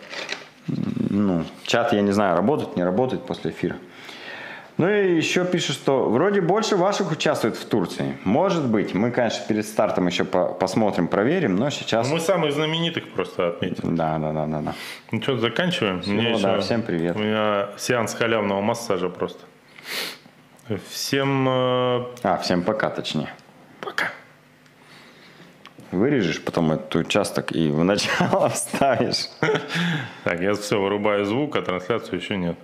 Speaker 2: ну, чат, я не знаю, работает, не работает после эфира. Ну и еще пишет, что вроде больше ваших участвует в Турции. Может быть, мы, конечно, перед стартом еще по посмотрим, проверим, но сейчас...
Speaker 1: Мы самых знаменитых просто отметим.
Speaker 2: Да, да, да, да. да.
Speaker 1: Ну что, заканчиваем?
Speaker 2: Всего, Мне да, еще... всем привет.
Speaker 1: У меня сеанс халявного массажа просто. Всем... Э,
Speaker 2: а, всем пока, точнее.
Speaker 1: Пока.
Speaker 2: Вырежешь потом этот участок и в начало вставишь.
Speaker 1: Так, я все, вырубаю звук, а трансляцию еще нет.